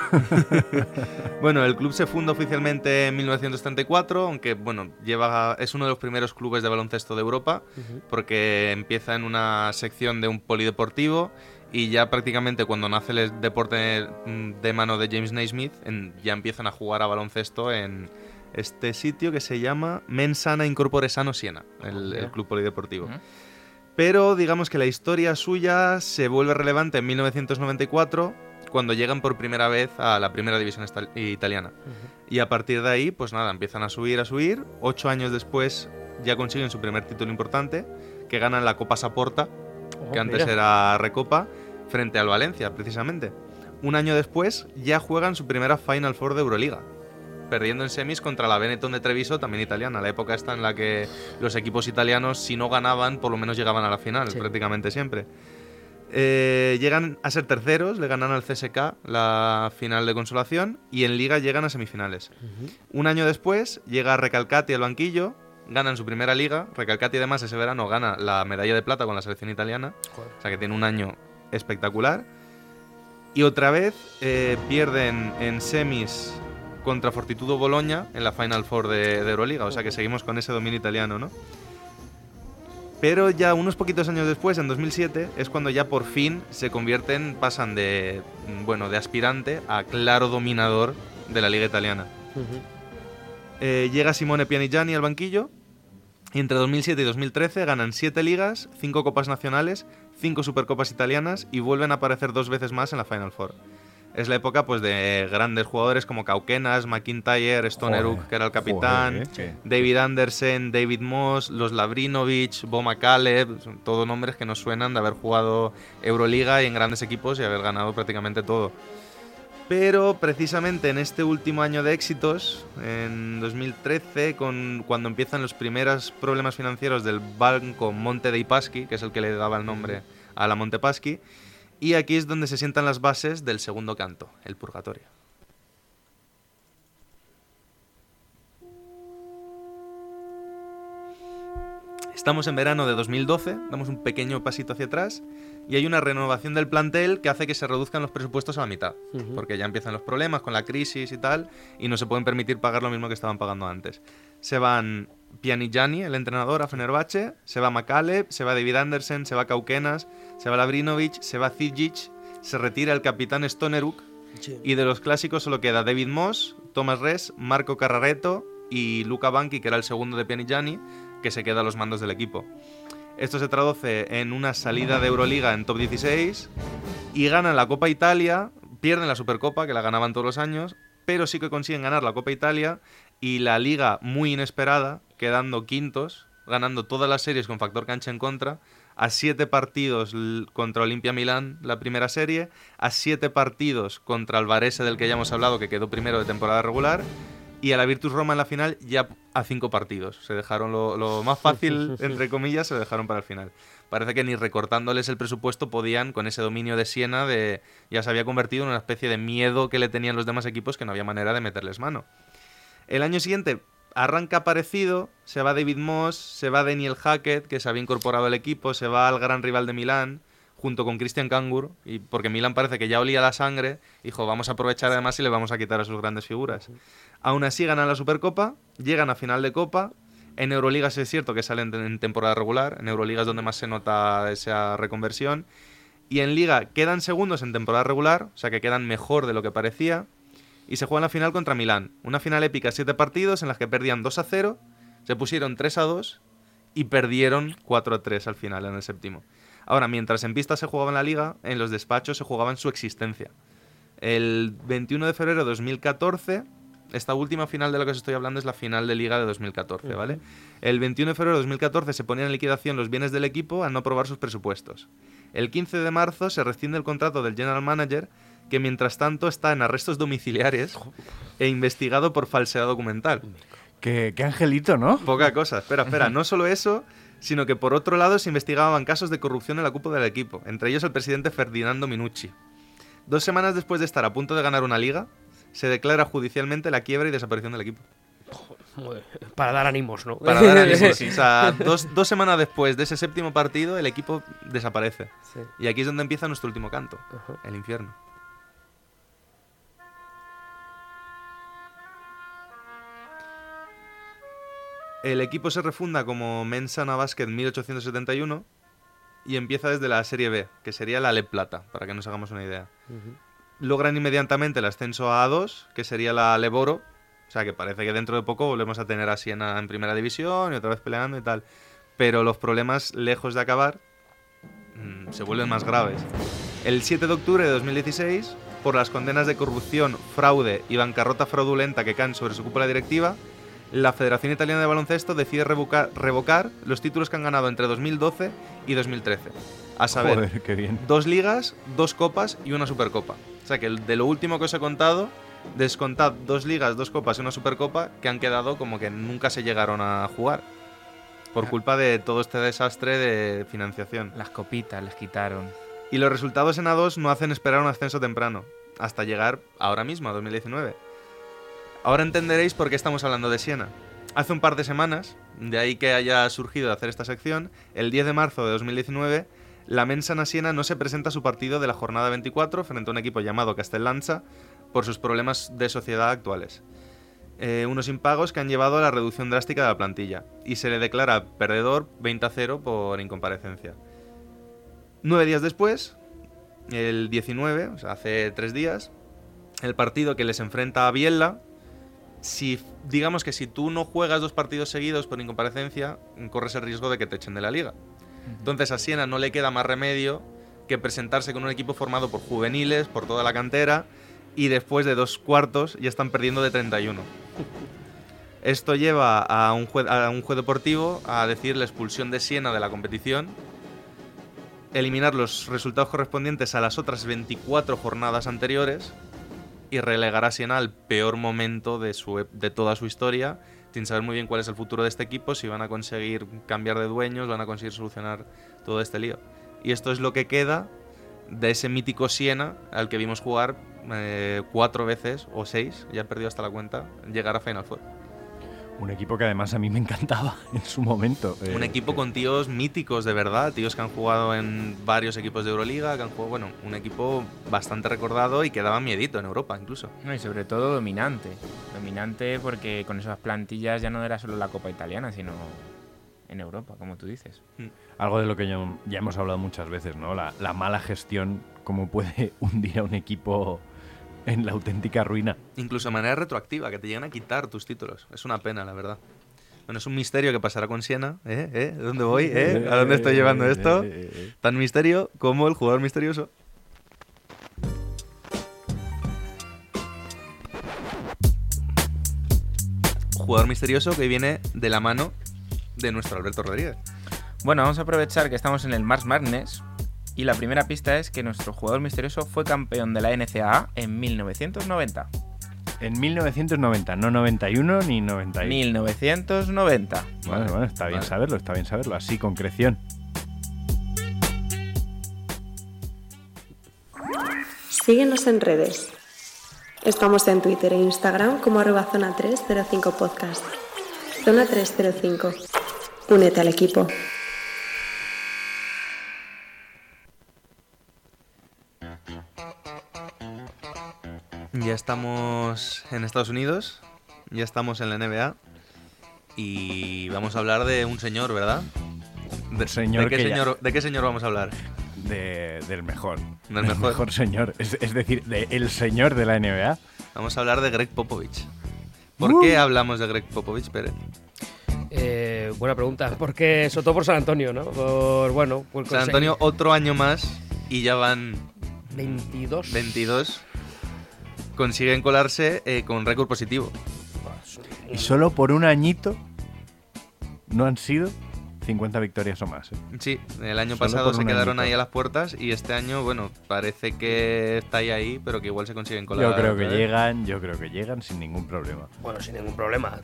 [SPEAKER 5] bueno, el club se funda oficialmente en 1934, aunque bueno, lleva es uno de los primeros clubes de baloncesto de Europa, porque empieza en una sección de un polideportivo y ya prácticamente cuando nace el deporte mm, de mano de James Naismith, en- ya empiezan a jugar a baloncesto en este sitio que se llama Mensana Incorpore Sano Siena, el, el club polideportivo.
[SPEAKER 3] Ujú.
[SPEAKER 5] Pero digamos que la historia suya se vuelve relevante en 1994, cuando llegan por primera vez a la primera división italiana. Y a partir de ahí, pues nada, empiezan a subir, a subir. Ocho años después ya consiguen su primer título importante, que ganan la Copa Saporta,
[SPEAKER 2] Oh,
[SPEAKER 5] que antes
[SPEAKER 2] mira.
[SPEAKER 5] era Recopa, frente al Valencia, precisamente. Un año después ya juegan su primera Final Four de Euroliga, perdiendo en semis contra la Benetton de Treviso, también italiana, la época esta en la que los equipos italianos, si no ganaban, por lo menos llegaban a la final,
[SPEAKER 2] Sí.
[SPEAKER 5] prácticamente siempre. Eh, llegan a ser terceros, le ganan al CSK la final de consolación y en liga llegan a semifinales. Un año después llega Recalcati al banquillo, ganan su primera liga. Recalcati además ese verano gana la medalla de plata con la selección italiana,
[SPEAKER 2] Joder.
[SPEAKER 5] o sea que tiene un año espectacular. Y otra vez eh, pierden en semis contra Fortitudo Bologna en la Final Four de, de Euroliga, o sea que seguimos con ese dominio italiano, ¿no? Pero ya unos poquitos años después, en 2007, es cuando ya por fin se convierten, pasan de, bueno, de aspirante a claro dominador de la liga italiana. Eh, llega Simone Pianigiani al banquillo y entre 2007 y 2013 ganan 7 ligas, 5 copas nacionales, 5 supercopas italianas y vuelven a aparecer dos veces más en la Final Four. Es la época pues de grandes jugadores como Cauquenas, McIntyre, Stoneruk, que era el capitán,
[SPEAKER 6] joder, eh,
[SPEAKER 5] David Andersen, David Moss, los Labrinovich, Bo McCaleb, son todos nombres que nos suenan de haber jugado Euroliga y en grandes equipos y haber ganado prácticamente todo. Pero precisamente en este último año de éxitos, en 2013, con, cuando empiezan los primeros problemas financieros del banco Monte dei Paschi, que es el que le daba el nombre a la Monte Paschi, y aquí es donde se sientan las bases del segundo canto, el purgatorio. Estamos en verano de 2012, damos un pequeño pasito hacia atrás y hay una renovación del plantel que hace que se reduzcan los presupuestos a la mitad, porque ya empiezan los problemas con la crisis y tal y no se pueden permitir pagar lo mismo que estaban pagando antes. Se van Pianigiani, el entrenador, a Fenerbahce, se va Macaleb, se va David Andersen, se va Cauquenas, se va Labrinovic, se va Zijic, se retira el capitán Stoneruk. Y de los clásicos solo queda David Moss, Thomas Res, Marco Carrareto y Luca Banchi, que era el segundo de Pianigiani, que se queda a los mandos del equipo. Esto se traduce en una salida de Euroliga en top 16 y ganan la Copa Italia, pierden la Supercopa, que la ganaban todos los años, pero sí que consiguen ganar la Copa Italia y la Liga muy inesperada, quedando quintos, ganando todas las series con factor cancha en contra, a siete partidos contra Olimpia Milán la primera serie, a siete partidos contra el Varese del que ya hemos hablado, que quedó primero de temporada regular, y a la Virtus Roma en la final ya a cinco partidos. Se dejaron lo, lo más fácil, entre comillas, se lo dejaron para el final. Parece que ni recortándoles el presupuesto podían, con ese dominio de Siena, de, ya se había convertido en una especie de miedo que le tenían los demás equipos que no había manera de meterles mano. El año siguiente arranca parecido, se va David Moss, se va Daniel Hackett, que se había incorporado al equipo, se va al gran rival de Milán, junto con Christian Kangur, y porque Milán parece que ya olía la sangre, dijo, vamos a aprovechar además y le vamos a quitar a sus grandes figuras. Aún así ganan la Supercopa, llegan a final de Copa, en Euroligas es cierto que salen en temporada regular, en Euroliga es donde más se nota esa reconversión, y en Liga quedan segundos en temporada regular, o sea que quedan mejor de lo que parecía, y se juega la final contra Milán. Una final épica, siete partidos en las que perdían 2 a 0, se pusieron 3 a 2 y perdieron 4 a 3 al final en el séptimo. Ahora, mientras en pista se jugaba en la liga, en los despachos se jugaba en su existencia. El 21 de febrero de 2014, esta última final de la que os estoy hablando es la final de liga de 2014, ¿vale? El 21 de febrero de 2014 se ponían en liquidación los bienes del equipo al no aprobar sus presupuestos. El 15 de marzo se rescinde el contrato del general manager, que mientras tanto está en arrestos domiciliares e investigado por falsedad documental.
[SPEAKER 6] Qué, qué angelito, ¿no?
[SPEAKER 5] Poca cosa, espera, espera, no solo eso, sino que por otro lado se investigaban casos de corrupción en la cúpula del equipo, entre ellos el presidente Ferdinando Minucci. Dos semanas después de estar a punto de ganar una liga, se declara judicialmente la quiebra y desaparición del equipo.
[SPEAKER 2] Joder, Para dar ánimos, ¿no?
[SPEAKER 5] Para dar ánimos. O sea, dos, dos semanas después de ese séptimo partido, el equipo desaparece.
[SPEAKER 2] Sí.
[SPEAKER 5] Y aquí es donde empieza nuestro último canto,
[SPEAKER 2] Ajá.
[SPEAKER 5] el infierno. El equipo se refunda como Mensana Basket 1871 y empieza desde la Serie B, que sería la Le Plata, para que nos hagamos una idea. Logran inmediatamente el ascenso a A2, que sería la Leboro. O sea que parece que dentro de poco volvemos a tener a Siena en primera división y otra vez peleando y tal. Pero los problemas, lejos de acabar, mm, se vuelven más graves. El 7 de octubre de 2016, por las condenas de corrupción, fraude y bancarrota fraudulenta que caen sobre su cúpula directiva, la Federación Italiana de Baloncesto decide revocar, revocar los títulos que han ganado entre 2012 y 2013. A saber,
[SPEAKER 6] Joder, qué bien.
[SPEAKER 5] dos ligas, dos copas y una supercopa. O sea que de lo último que os he contado, descontad dos ligas, dos copas y una supercopa que han quedado como que nunca se llegaron a jugar. Por culpa de todo este desastre de financiación.
[SPEAKER 3] Las copitas les quitaron.
[SPEAKER 5] Y los resultados en A2 no hacen esperar un ascenso temprano, hasta llegar ahora mismo, a 2019. Ahora entenderéis por qué estamos hablando de Siena. Hace un par de semanas, de ahí que haya surgido hacer esta sección, el 10 de marzo de 2019, la Mensana Siena no se presenta a su partido de la jornada 24 frente a un equipo llamado Castellanza por sus problemas de sociedad actuales. eh, unos impagos que han llevado a la reducción drástica de la plantilla y se le declara perdedor 20 a 0 por incomparecencia. Nueve días después, el 19, o sea, hace tres días, el partido que les enfrenta a Biella, si digamos que si tú no juegas dos partidos seguidos por incomparecencia, corres el riesgo de que te echen de la liga. Entonces a Siena no le queda más remedio que presentarse con un equipo formado por juveniles, por toda la cantera, y después de dos cuartos ya están perdiendo de 31. Esto lleva a un, juez, a un juez deportivo a decir la expulsión de Siena de la competición, eliminar los resultados correspondientes a las otras 24 jornadas anteriores y relegar a Siena al peor momento de, su, de toda su historia, sin saber muy bien cuál es el futuro de este equipo, si van a conseguir cambiar de dueños, van a conseguir solucionar todo este lío. Y esto es lo que queda de ese mítico Siena al que vimos jugar eh, cuatro veces o seis, ya he perdido hasta la cuenta, llegar a Final Four.
[SPEAKER 6] Un equipo que además a mí me encantaba en su momento.
[SPEAKER 5] Un
[SPEAKER 6] eh,
[SPEAKER 5] equipo
[SPEAKER 6] que-
[SPEAKER 5] con tíos míticos de verdad, tíos que han jugado en varios equipos de Euroliga, que han jugado, bueno, un equipo bastante recordado y que daba miedito en Europa incluso.
[SPEAKER 3] No, y sobre todo dominante. Dominante porque con esas plantillas ya no era solo la Copa Italiana, sino en Europa, como tú dices.
[SPEAKER 6] Algo de lo que ya, ya hemos hablado muchas veces, ¿no? La, la mala gestión, cómo puede hundir a un equipo en la auténtica ruina.
[SPEAKER 5] Incluso de manera retroactiva, que te llegan a quitar tus títulos. Es una pena, la verdad. Bueno, es un misterio que pasará con Siena. ¿Eh? ¿Eh? ¿De dónde voy? ¿Eh? ¿A dónde estoy llevando esto? Tan misterio como el jugador misterioso. Jugador misterioso que viene de la mano de nuestro Alberto Rodríguez.
[SPEAKER 3] Bueno, vamos a aprovechar que estamos en el Mars Madness y la primera pista es que nuestro jugador misterioso fue campeón de la NCAA en 1990.
[SPEAKER 6] En 1990, no 91 ni 91.
[SPEAKER 3] 1990.
[SPEAKER 6] Bueno, bueno, está bien
[SPEAKER 5] Vale.
[SPEAKER 6] saberlo, está bien saberlo, así concreción.
[SPEAKER 7] Síguenos en redes. Estamos en Twitter e Instagram como arroba zona 305 podcast. Zona 305. Únete al equipo.
[SPEAKER 5] Ya estamos en Estados Unidos, ya estamos en la NBA y vamos a hablar de un señor, ¿verdad? De,
[SPEAKER 6] señor
[SPEAKER 5] ¿de qué
[SPEAKER 6] ya-
[SPEAKER 5] señor, ¿De qué señor vamos a hablar?
[SPEAKER 6] De- del mejor.
[SPEAKER 5] Del mejor.
[SPEAKER 6] señor. Es, es decir, de el señor de la NBA.
[SPEAKER 5] Vamos a hablar de Greg Popovich. ¿Por qué hablamos de Greg Popovich, Pérez?
[SPEAKER 2] Eh, buena pregunta. Porque, sobre todo por San Antonio, ¿no? Por, bueno, por
[SPEAKER 5] San Antonio otro año más y ya van
[SPEAKER 2] 22.
[SPEAKER 5] 22. Consiguen colarse eh, con récord positivo.
[SPEAKER 6] Y solo por un añito no han sido 50 victorias o más. ¿eh?
[SPEAKER 5] Sí, el año
[SPEAKER 6] Solo
[SPEAKER 5] pasado se quedaron
[SPEAKER 6] añito.
[SPEAKER 5] ahí a las puertas y este año, bueno, parece que está ahí, ahí pero que igual se consiguen colar.
[SPEAKER 6] Yo creo que llegan, yo creo que llegan sin ningún problema.
[SPEAKER 2] Bueno, sin ningún problema.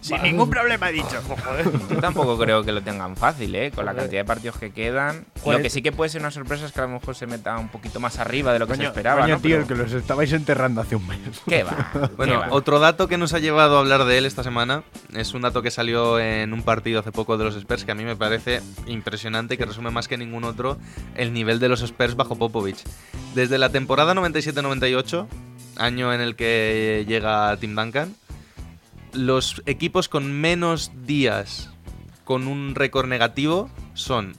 [SPEAKER 6] Sin ningún problema, he dicho.
[SPEAKER 3] Yo tampoco creo que lo tengan fácil, ¿eh? Con la cantidad de partidos que quedan.
[SPEAKER 2] ¿Cuál
[SPEAKER 3] Lo que sí que puede ser una sorpresa es que a lo mejor se meta un poquito más arriba de lo que se
[SPEAKER 6] Coño,
[SPEAKER 3] esperaba,
[SPEAKER 6] coño,
[SPEAKER 3] ¿no?
[SPEAKER 6] tío,
[SPEAKER 3] Pero-
[SPEAKER 6] que los estabais enterrando hace un mes.
[SPEAKER 3] ¿Qué va?
[SPEAKER 5] Bueno,
[SPEAKER 3] ¿Qué va?
[SPEAKER 5] otro dato que nos ha llevado a hablar de él esta semana es un dato que salió en un partido hace poco de los Spurs que a mí me parece impresionante y que resume más que ningún otro el nivel de los Spurs bajo Popovich. Desde la temporada 97-98, año en el que llega Tim Duncan, los equipos con menos días con un récord negativo son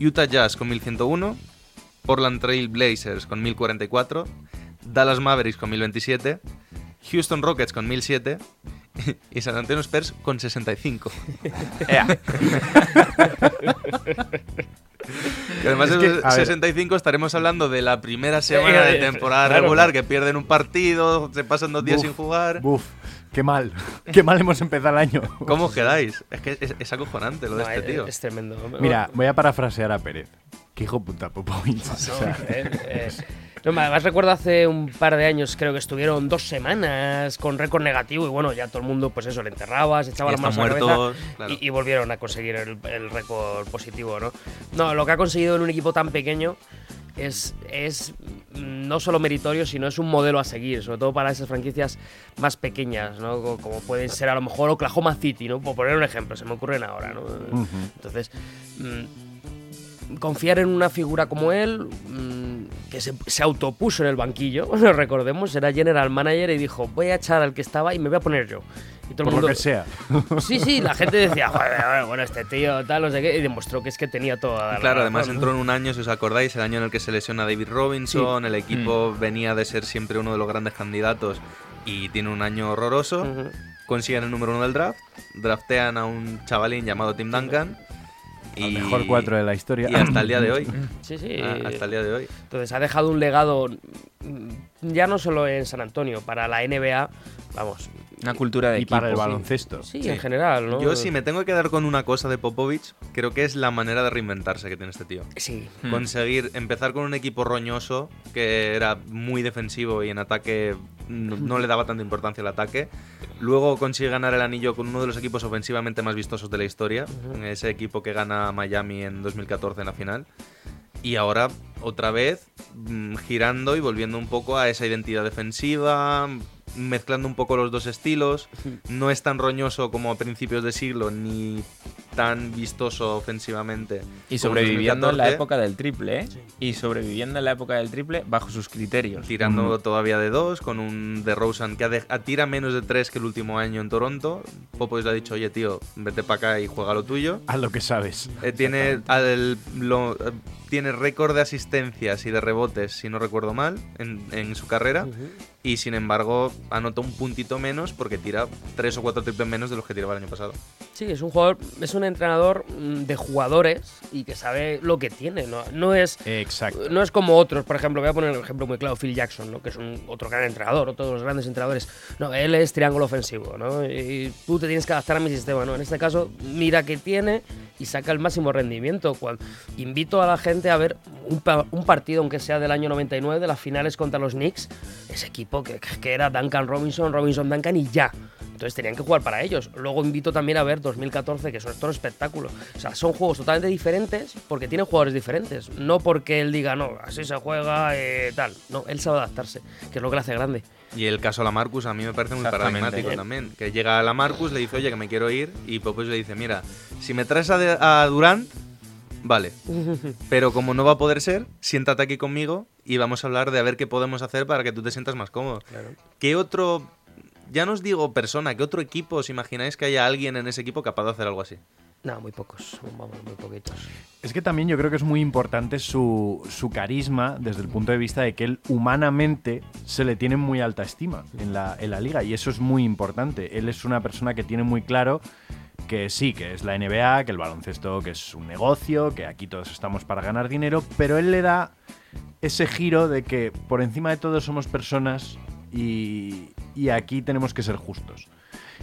[SPEAKER 5] Utah Jazz con 1101, Portland Trail Blazers con 1044, Dallas Mavericks con 1027, Houston Rockets con 1007 y San Antonio Spurs con 65.
[SPEAKER 3] Ea.
[SPEAKER 5] Que además
[SPEAKER 6] Es
[SPEAKER 5] de
[SPEAKER 6] que, a ver.
[SPEAKER 5] 65 estaremos hablando de la primera semana de temporada
[SPEAKER 2] claro.
[SPEAKER 5] regular que pierden un partido, se pasan dos días
[SPEAKER 6] Buf,
[SPEAKER 5] sin jugar.
[SPEAKER 6] Buf, qué mal. Qué mal hemos empezado el año.
[SPEAKER 5] ¿Cómo os quedáis? Es que es, es acojonante lo de
[SPEAKER 2] No,
[SPEAKER 5] este
[SPEAKER 2] es-
[SPEAKER 5] tío.
[SPEAKER 2] Es tremendo.
[SPEAKER 6] Mira, voy a parafrasear a Pérez. Qué hijo puta Popovich. O
[SPEAKER 2] No,
[SPEAKER 6] sea,
[SPEAKER 2] eh, eh, no, además recuerdo hace un par de años, creo que estuvieron dos semanas con récord negativo y bueno, ya todo el mundo, pues eso, le enterraba, se echaba las manos a la
[SPEAKER 5] muertos, claro.
[SPEAKER 2] y, y volvieron a conseguir el, el récord positivo, ¿no? No, lo que ha conseguido en un equipo tan pequeño es, es no solo meritorio, sino es un modelo a seguir, sobre todo para esas franquicias más pequeñas, ¿no? Co- Como pueden ser a lo mejor Oklahoma City, ¿no? Por poner un ejemplo, se me ocurren ahora, ¿no? Entonces, mm, confiar en una figura como él, mm, que se, se autopuso en el banquillo, recordemos, era general manager y dijo, voy a echar al que estaba y me voy a poner yo. Y todo
[SPEAKER 6] Por
[SPEAKER 2] el mundo,
[SPEAKER 6] lo que sea.
[SPEAKER 2] Sí, sí, la gente decía, joder, bueno, este tío, tal, no sé qué, y demostró que es que tenía toda la
[SPEAKER 5] Claro, además
[SPEAKER 2] razón,
[SPEAKER 5] entró en un año, si os acordáis, el año en el que se lesiona David Robinson, el equipo venía de ser siempre uno de los grandes candidatos y tiene un año horroroso.
[SPEAKER 2] Ujú.
[SPEAKER 5] Consiguen el número uno del draft, draftean a un chavalín llamado Tim Duncan. Y,
[SPEAKER 6] mejor cuatro de la historia.
[SPEAKER 5] y hasta el día de hoy.
[SPEAKER 2] Sí, sí.
[SPEAKER 5] Ah, hasta el día de hoy.
[SPEAKER 2] Entonces ha dejado un legado mm, ya no solo en San Antonio, para la NBA, vamos,
[SPEAKER 3] Una cultura de
[SPEAKER 6] y para el
[SPEAKER 3] equipo.
[SPEAKER 6] baloncesto.
[SPEAKER 2] sí,
[SPEAKER 5] Sí.
[SPEAKER 2] en general, ¿no?
[SPEAKER 5] Yo si me tengo que quedar con una cosa de Popovich, creo que es la manera de reinventarse que tiene este tío.
[SPEAKER 2] Sí.
[SPEAKER 5] Conseguir empezar con un equipo roñoso que era muy defensivo y en ataque no, no le daba tanta importancia al ataque. Luego consigue ganar el anillo con uno de los equipos ofensivamente más vistosos de la historia, ese equipo que gana Miami en 2014 en la final. Y ahora otra vez mm, girando y volviendo un poco a esa identidad defensiva, mezclando un poco los dos estilos. No es tan roñoso como a principios de siglo, ni tan vistoso ofensivamente.
[SPEAKER 3] Y sobreviviendo en la
[SPEAKER 5] 2014,
[SPEAKER 3] época del triple, ¿eh? Y sobreviviendo en la época del triple bajo sus criterios.
[SPEAKER 5] Tirando todavía de dos, con un DeRozan que ha de- a tira menos de tres que el último año en Toronto. Popovich le ha dicho, oye tío, vete para acá y juega lo tuyo.
[SPEAKER 6] Haz lo que sabes.
[SPEAKER 5] Eh, tiene al- lo- tiene récord de asistencias y de rebotes, si no recuerdo mal, en, en su carrera. Y sin embargo, anota un puntito menos porque tira tres o cuatro triples menos de los que tiraba el año pasado.
[SPEAKER 2] sí, es un jugador, es un entrenador mm, de jugadores y que sabe lo que tiene, no, no es
[SPEAKER 6] Exacto.
[SPEAKER 2] no es como otros, por ejemplo, voy a poner un ejemplo muy claro, Phil Jackson, ¿no? que es un otro gran entrenador, otro de los grandes entrenadores. No, él es triángulo ofensivo, ¿no? Y tú te tienes que adaptar a mi sistema, ¿no? En este caso, mira qué tiene y saca el máximo rendimiento. Cual- invito a la gente a ver un, pa- un partido, aunque sea del año 99, de las finales contra los Knicks, ese equipo que, que era Duncan Robinson, Robinson Duncan y ya. Entonces tenían que jugar para ellos. Luego invito también a ver 2014, que eso es todo un espectáculo. O sea, son juegos totalmente diferentes porque tienen jugadores diferentes. No porque él diga, no, así se juega, eh, tal. No, él sabe adaptarse, que es lo que le hace grande.
[SPEAKER 5] Y el caso la Marcus a mí me parece muy paradigmático también. Que llega a la Marcus, le dice, oye, que me quiero ir. Y Popovich le dice, mira, si me traes a, de- a Durant, vale. Pero como no va a poder ser, siéntate aquí conmigo y vamos a hablar de a ver qué podemos hacer para que tú te sientas más cómodo. ¿Qué otro, ya no os digo persona, qué otro equipo os imagináis que haya alguien en ese equipo capaz de hacer algo así?
[SPEAKER 2] No, muy pocos, vamos, muy poquitos.
[SPEAKER 6] Es que también yo creo que es muy importante su, su carisma desde el punto de vista de que él humanamente se le tiene muy alta estima en la, en la liga y eso es muy importante. Él es una persona que tiene muy claro que sí, que es la NBA, que el baloncesto que es un negocio, que aquí todos estamos para ganar dinero, pero él le da ese giro de que por encima de todo somos personas y, y aquí tenemos que ser justos.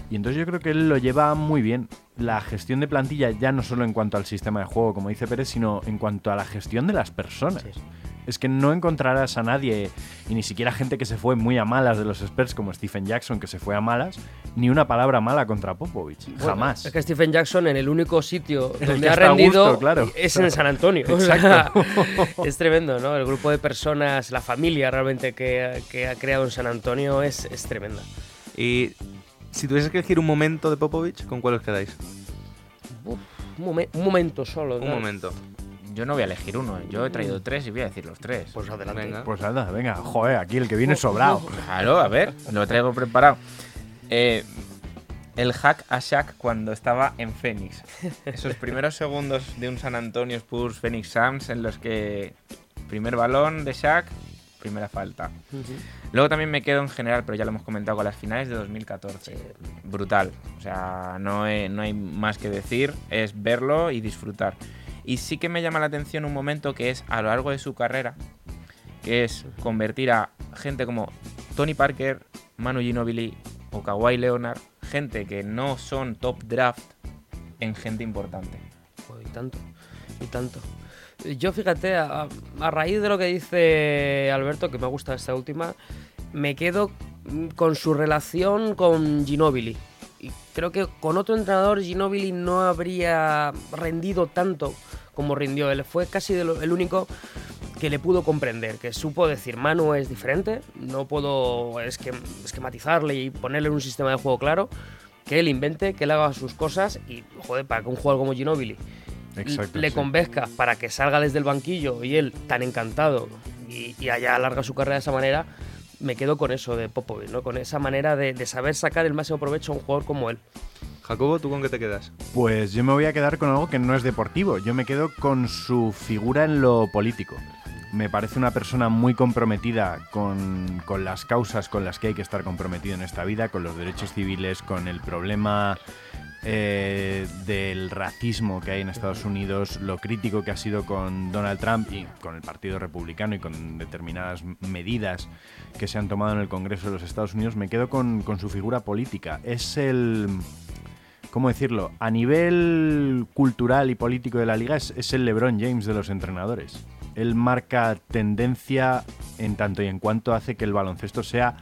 [SPEAKER 6] Y entonces yo creo que él lo lleva muy bien. La gestión de plantilla, ya no solo en cuanto al sistema de juego, como dice Pérez, sino en cuanto a la gestión de las personas. Es que no encontrarás a nadie, y ni siquiera gente que se fue muy a malas de los Spurs, como Stephen Jackson, que se fue a malas, ni una palabra mala contra Popovich.
[SPEAKER 2] Bueno,
[SPEAKER 6] Jamás.
[SPEAKER 2] Es que Stephen Jackson en el único sitio donde
[SPEAKER 6] que
[SPEAKER 2] ha rendido
[SPEAKER 6] gusto, claro.
[SPEAKER 2] es en San Antonio. O sea,
[SPEAKER 6] Exacto.
[SPEAKER 2] es tremendo, ¿no? El grupo de personas, la familia realmente que, que ha creado en San Antonio es, es tremenda.
[SPEAKER 5] Y si tuvieses que elegir un momento de Popovich, ¿con cuál os quedáis?
[SPEAKER 2] Uf, un, momen- un momento solo.
[SPEAKER 5] Un momento.
[SPEAKER 3] Yo no voy a elegir uno, yo he traído tres y voy a decir los tres.
[SPEAKER 2] Pues adelante.
[SPEAKER 5] Venga.
[SPEAKER 6] Pues anda, venga, joder, aquí el que viene sobrado.
[SPEAKER 3] Claro, a ver, lo traigo preparado. Eh, el hack a Shaq cuando estaba en Phoenix. Esos primeros segundos de un San Antonio Spurs Phoenix Suns en los que primer balón de Shaq, primera falta. Luego también me quedo en general, pero ya lo hemos comentado con las finales de 2014. Brutal. O sea, no, he- no hay más que decir, es verlo y disfrutar. Y sí que me llama la atención un momento que es a lo largo de su carrera, que es convertir a gente como Tony Parker, Manu Ginobili o Kawhi Leonard, gente que no son top draft, en gente importante.
[SPEAKER 2] Joder, y tanto, y tanto. Yo fíjate, a, a raíz de lo que dice Alberto, que me gusta esta última, me quedo con su relación con Ginobili. Y creo que con otro entrenador Ginobili no habría rendido tanto como rindió él. Fue casi el único que le pudo comprender, que supo decir, Manu es diferente, no puedo esque- esquematizarle y ponerle un sistema de juego claro, que él invente, que él haga sus cosas y, joder, para que un jugador como Ginobili
[SPEAKER 6] Exacto.
[SPEAKER 2] le
[SPEAKER 6] sí.
[SPEAKER 2] convenzca para que salga desde el banquillo y él, tan encantado, y, y haya alargado su carrera de esa manera, me quedo con eso de Popovic, ¿no? Con esa manera de, de saber sacar el máximo provecho a un jugador como él.
[SPEAKER 5] Jacobo, ¿tú con qué te quedas?
[SPEAKER 6] Pues yo me voy a quedar con algo que no es deportivo. Yo me quedo con su figura en lo político. Me parece una persona muy comprometida con, con las causas con las que hay que estar comprometido en esta vida, con los derechos civiles, con el problema eh, del racismo que hay en Estados Unidos, lo crítico que ha sido con Donald Trump y con el Partido Republicano y con determinadas medidas que se han tomado en el Congreso de los Estados Unidos, me quedo con, su figura política. Es el... ¿Cómo decirlo? A nivel cultural y político de la liga es, es el LeBron James de los entrenadores. Él marca tendencia en tanto y en cuanto hace que el baloncesto sea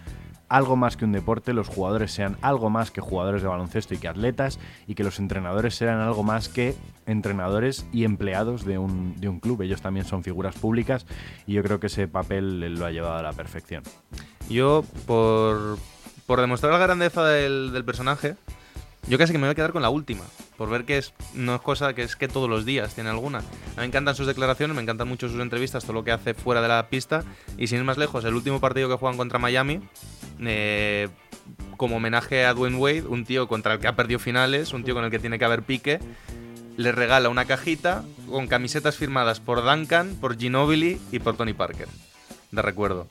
[SPEAKER 6] algo más que un deporte, los jugadores sean algo más que jugadores de baloncesto y que atletas, y que los entrenadores sean algo más que entrenadores y empleados de un, de un club. Ellos también son figuras públicas y yo creo que ese papel lo ha llevado a la perfección.
[SPEAKER 5] Yo, por, por demostrar la grandeza del, del personaje, yo casi que me voy a quedar con la última. Por ver que es, no es cosa que es que todos los días tiene alguna. A mí me encantan sus declaraciones, me encantan mucho sus entrevistas, todo lo que hace fuera de la pista. Y sin ir más lejos, el último partido que juegan contra Miami, eh, como homenaje a Dwayne Wade, un tío contra el que ha perdido finales, un tío con el que tiene que haber pique, le regala una cajita con camisetas firmadas por Duncan, por Ginobili y por Tony Parker. De recuerdo.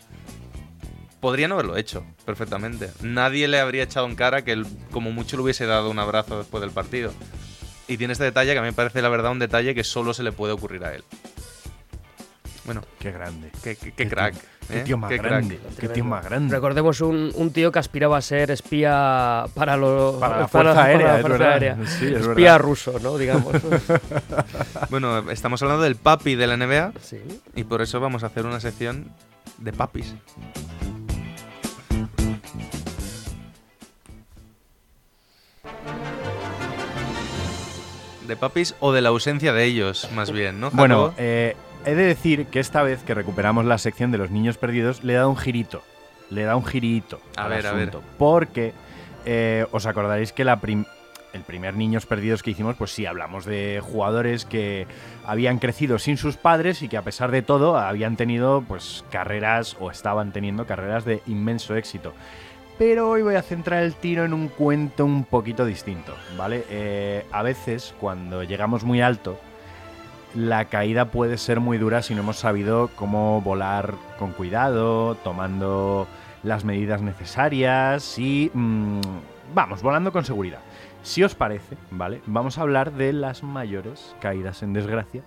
[SPEAKER 5] Podría no haberlo hecho, perfectamente. Nadie le habría echado en cara que él, como mucho le hubiese dado un abrazo después del partido. Y tiene este detalle que a mí me parece, la verdad, un detalle que solo se le puede ocurrir a él. Bueno,
[SPEAKER 6] Qué grande.
[SPEAKER 5] qué, qué- qué crack.
[SPEAKER 6] Qué
[SPEAKER 5] ¿eh?
[SPEAKER 6] tío más
[SPEAKER 5] Qué crack.
[SPEAKER 6] grande. Qué tío más grande.
[SPEAKER 2] Recordemos un, un tío que aspiraba a ser espía para, lo-
[SPEAKER 6] Para la Fuerza Aérea,
[SPEAKER 2] la
[SPEAKER 6] es
[SPEAKER 2] Fuerza
[SPEAKER 6] verdad.
[SPEAKER 2] Aérea.
[SPEAKER 6] Sí, es
[SPEAKER 2] espía
[SPEAKER 6] verdad.
[SPEAKER 2] ruso, ¿no? Digamos.
[SPEAKER 5] Bueno, estamos hablando del papi de la NBA
[SPEAKER 2] sí.
[SPEAKER 5] y por eso vamos a hacer una sección de papis. De papis o de la ausencia de ellos, más bien, ¿no?
[SPEAKER 6] Bueno, eh, he de decir que esta vez que recuperamos la sección de los niños perdidos, le he dado un girito. Le da un girito.
[SPEAKER 5] A
[SPEAKER 6] al
[SPEAKER 5] ver, a ver.
[SPEAKER 6] asunto, Porque eh, os acordaréis que la prim- el primer Niños Perdidos que hicimos, pues sí, hablamos de jugadores que habían crecido sin sus padres y que a pesar de todo habían tenido pues carreras o estaban teniendo carreras de inmenso éxito. Pero hoy voy a centrar el tiro en un cuento un poquito distinto, ¿vale? Eh, a veces, cuando llegamos muy alto, la caída puede ser muy dura si no hemos sabido cómo volar con cuidado, tomando las medidas necesarias y, mm, vamos, volando con seguridad. Si os parece, ¿vale? Vamos a hablar de las mayores caídas en desgracia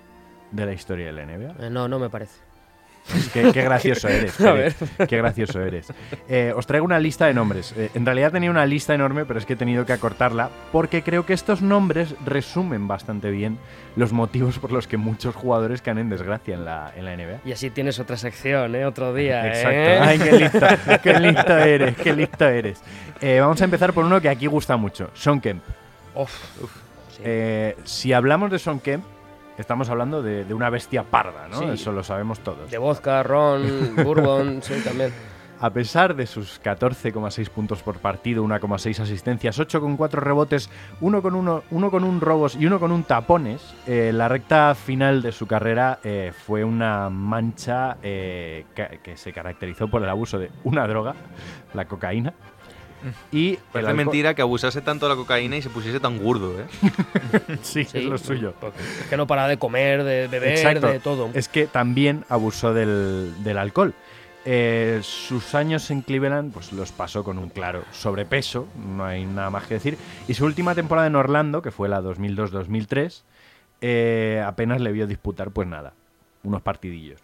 [SPEAKER 6] de la historia de la NBA.
[SPEAKER 2] Eh, no, no me parece.
[SPEAKER 6] Qué, qué gracioso eres.
[SPEAKER 2] A
[SPEAKER 6] Qué gracioso eres. Eh, os traigo una lista de nombres. Eh, en realidad tenía una lista enorme, pero es que he tenido que acortarla porque creo que estos nombres resumen bastante bien los motivos por los que muchos jugadores caen en desgracia en la, en la NBA.
[SPEAKER 2] Y así tienes otra sección, ¿eh? Otro día,
[SPEAKER 6] Exacto.
[SPEAKER 2] ¿eh?
[SPEAKER 6] Ay, qué listo, qué listo eres, qué listo eres. Vamos a empezar por uno que aquí gusta mucho, Sean Kemp.
[SPEAKER 2] Uf, sí.
[SPEAKER 6] Eh, si hablamos de Sean Kemp, estamos hablando de, de una bestia parda, ¿no?
[SPEAKER 2] Sí.
[SPEAKER 6] Eso lo sabemos todos.
[SPEAKER 2] De vodka, ron, bourbon, sí, también.
[SPEAKER 6] A pesar de sus 14,6 puntos por partido, 1,6 asistencias, 8,4 rebotes, 1 con 1, 1 con 1 robos y 1 con 1 tapones, eh, la recta final de su carrera eh, fue una mancha eh, que se caracterizó por el abuso de una droga, la cocaína. Y
[SPEAKER 5] Parece mentira que abusase tanto de la cocaína y se pusiese tan gordo, ¿eh?
[SPEAKER 6] Sí,
[SPEAKER 2] Sí,
[SPEAKER 6] es lo suyo.
[SPEAKER 2] Es que no para de comer, de beber,
[SPEAKER 6] Exacto.
[SPEAKER 2] de todo.
[SPEAKER 6] Es que también abusó del, del alcohol. Eh, sus años en Cleveland pues los pasó con un claro sobrepeso, no hay nada más que decir. Y su última temporada en Orlando, que fue la 2002-2003, eh, apenas le vio disputar pues nada, unos partidillos,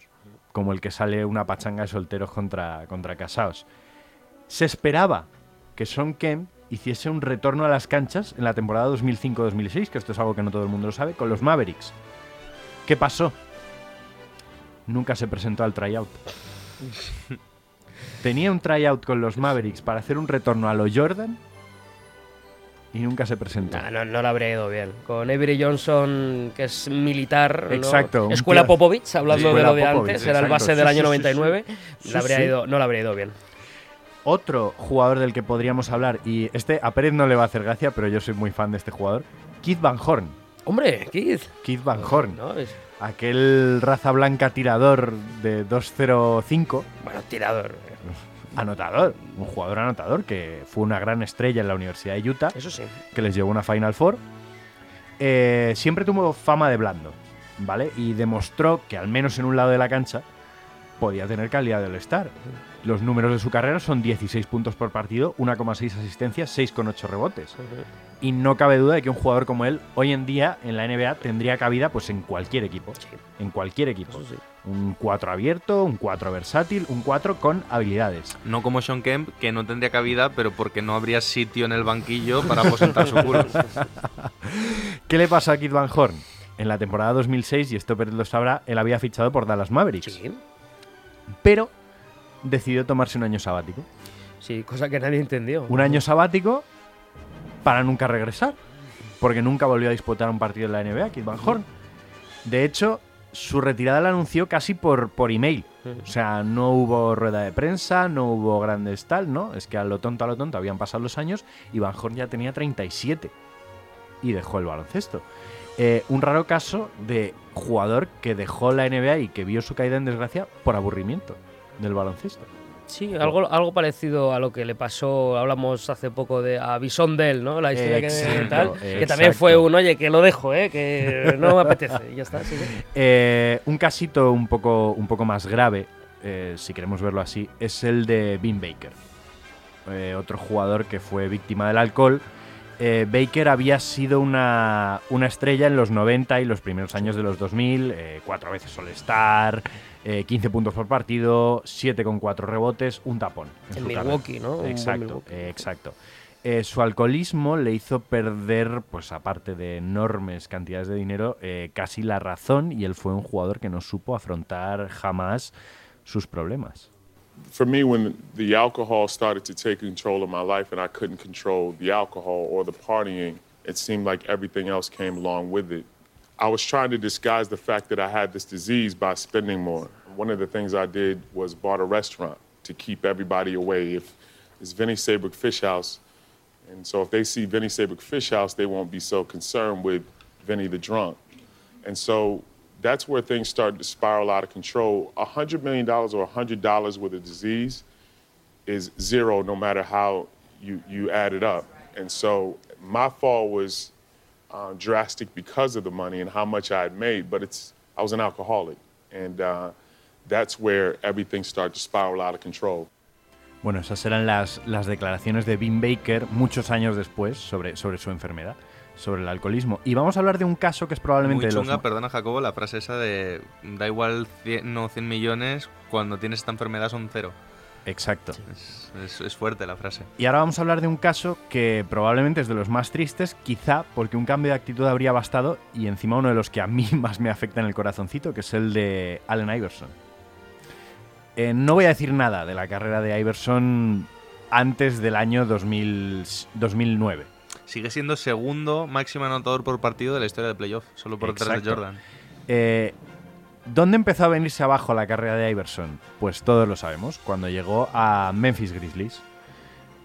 [SPEAKER 6] como el que sale una pachanga de solteros contra, contra casados. Se esperaba que Son Kemp hiciese un retorno a las canchas en la temporada 2005-2006, que esto es algo que no todo el mundo lo sabe, con los Mavericks. ¿Qué pasó? Nunca se presentó al tryout. Tenía un tryout con los Mavericks para hacer un retorno a lo Jordan y nunca se presentó.
[SPEAKER 2] Nah, no, no le habría ido bien. Con Avery Johnson, que es militar.
[SPEAKER 6] Exacto,
[SPEAKER 2] Escuela Popovich, hablando
[SPEAKER 6] Escuela
[SPEAKER 2] de lo de
[SPEAKER 6] Popovich,
[SPEAKER 2] antes, era el base del
[SPEAKER 6] Sí,
[SPEAKER 2] año
[SPEAKER 6] sí, sí,
[SPEAKER 2] 99.
[SPEAKER 6] sí.
[SPEAKER 2] le habría
[SPEAKER 6] Sí, sí.
[SPEAKER 2] Ido, no le habría ido bien.
[SPEAKER 6] Otro jugador del que podríamos hablar, y este a Pérez no le va a hacer gracia, pero yo soy muy fan de este jugador, Keith Van Horn.
[SPEAKER 2] Hombre, Keith.
[SPEAKER 6] Keith Van Horn.
[SPEAKER 2] ¿no? Es-
[SPEAKER 6] aquel raza blanca tirador de 205,
[SPEAKER 2] Bueno, tirador.
[SPEAKER 6] anotador, un jugador anotador que fue una gran estrella en la Universidad de Utah,
[SPEAKER 2] Eso sí.
[SPEAKER 6] que les llevó una Final Four, eh, siempre tuvo fama de blando, ¿vale? Y demostró que al menos en un lado de la cancha podía tener calidad de All-Star. Los números de su carrera son 16 puntos por partido, 1,6 asistencias, 6,8 rebotes. Y no cabe duda de que un jugador como él hoy en día en la NBA tendría cabida pues en cualquier equipo. En cualquier equipo.
[SPEAKER 2] Sí.
[SPEAKER 6] Un 4 abierto, un 4 versátil, un 4 con habilidades.
[SPEAKER 5] No como Sean Kemp, que no tendría cabida, pero porque no habría sitio en el banquillo para aposentar su culo.
[SPEAKER 6] ¿Qué le pasó a Kid Van Horn? En la temporada 2006, y esto Pérez lo sabrá, él había fichado por Dallas Mavericks.
[SPEAKER 2] Sí.
[SPEAKER 6] Pero decidió tomarse un año sabático.
[SPEAKER 2] Sí, cosa que nadie entendió.
[SPEAKER 6] Un año sabático para nunca regresar. Porque nunca volvió a disputar un partido en la NBA, Kid Van Horn. De hecho, su retirada la anunció casi por, por email. O sea, no hubo rueda de prensa, no hubo grandes tal, ¿no? Es que a lo tonto, a lo tonto habían pasado los años y Van Horn ya tenía 37 y dejó el baloncesto. Eh, un raro caso de jugador que dejó la NBA y que vio su caída en desgracia por aburrimiento del baloncesto.
[SPEAKER 2] Sí, algo, algo parecido a lo que le pasó, hablamos hace poco de a Bison Dell, ¿no? La historia que,
[SPEAKER 6] Exacto,
[SPEAKER 2] tal, que también fue un, oye, que lo dejo, ¿eh? Que no me apetece. Y ya está. sí.
[SPEAKER 6] Eh, un casito un poco, un poco más grave, eh, si queremos verlo así, es el de Bean Baker. Eh, otro jugador que fue víctima del alcohol. Eh, Baker había sido una, una estrella en los 90 y los primeros años de los 2000, eh, cuatro veces All-Star, eh, 15 puntos por partido, 7 con 4 rebotes, un tapón.
[SPEAKER 2] En
[SPEAKER 6] carrera.
[SPEAKER 2] Milwaukee, ¿no?
[SPEAKER 6] Exacto,
[SPEAKER 2] Milwaukee.
[SPEAKER 6] eh, exacto. Eh, su alcoholismo le hizo perder, pues aparte de enormes cantidades de dinero, eh, casi la razón y él fue un jugador que no supo afrontar jamás sus problemas.
[SPEAKER 8] for me, when the alcohol started to take control of my life and I couldn't control the alcohol or the partying, it seemed like everything else came along with it. I was trying to disguise the fact that I had this disease by spending more. One of the things I did was bought a restaurant to keep everybody away. If it's Vinnie Sabrick Fish House, and so if they see Vinnie Sabrick Fish House, they won't be so concerned with Vinnie the drunk. And so that's where things started to spiral out of control. A $100 million or a $100 with a disease is zero no matter how you, you add it up. And so my fall was uh, drastic because of the money and how much I had made, but it's, I was an alcoholic. And uh, that's where everything started to spiral out of control.
[SPEAKER 6] Bueno, esas eran las, las declaraciones de Bean Baker muchos años después sobre, sobre su enfermedad, sobre el alcoholismo. Y vamos a hablar de un caso que es probablemente
[SPEAKER 5] Muy
[SPEAKER 6] de los
[SPEAKER 5] chunga, perdona Jacobo, la frase esa de da igual 100, no 100 millones, cuando tienes esta enfermedad son cero.
[SPEAKER 6] Exacto.
[SPEAKER 5] Es, es- es fuerte la frase.
[SPEAKER 6] Y ahora vamos a hablar de un caso que probablemente es de los más tristes, quizá porque un cambio de actitud habría bastado y encima uno de los que a mí más me afecta en el corazoncito, que es el de Allen Iverson. Eh, no voy a decir nada de la carrera de Iverson antes del año 2000 2009.
[SPEAKER 5] Sigue siendo segundo máximo anotador por partido de la historia de playoff, solo por detrás de. Jordan.
[SPEAKER 6] Eh, ¿Dónde empezó a venirse abajo la carrera de Iverson? Pues todos lo sabemos, cuando llegó a Memphis Grizzlies.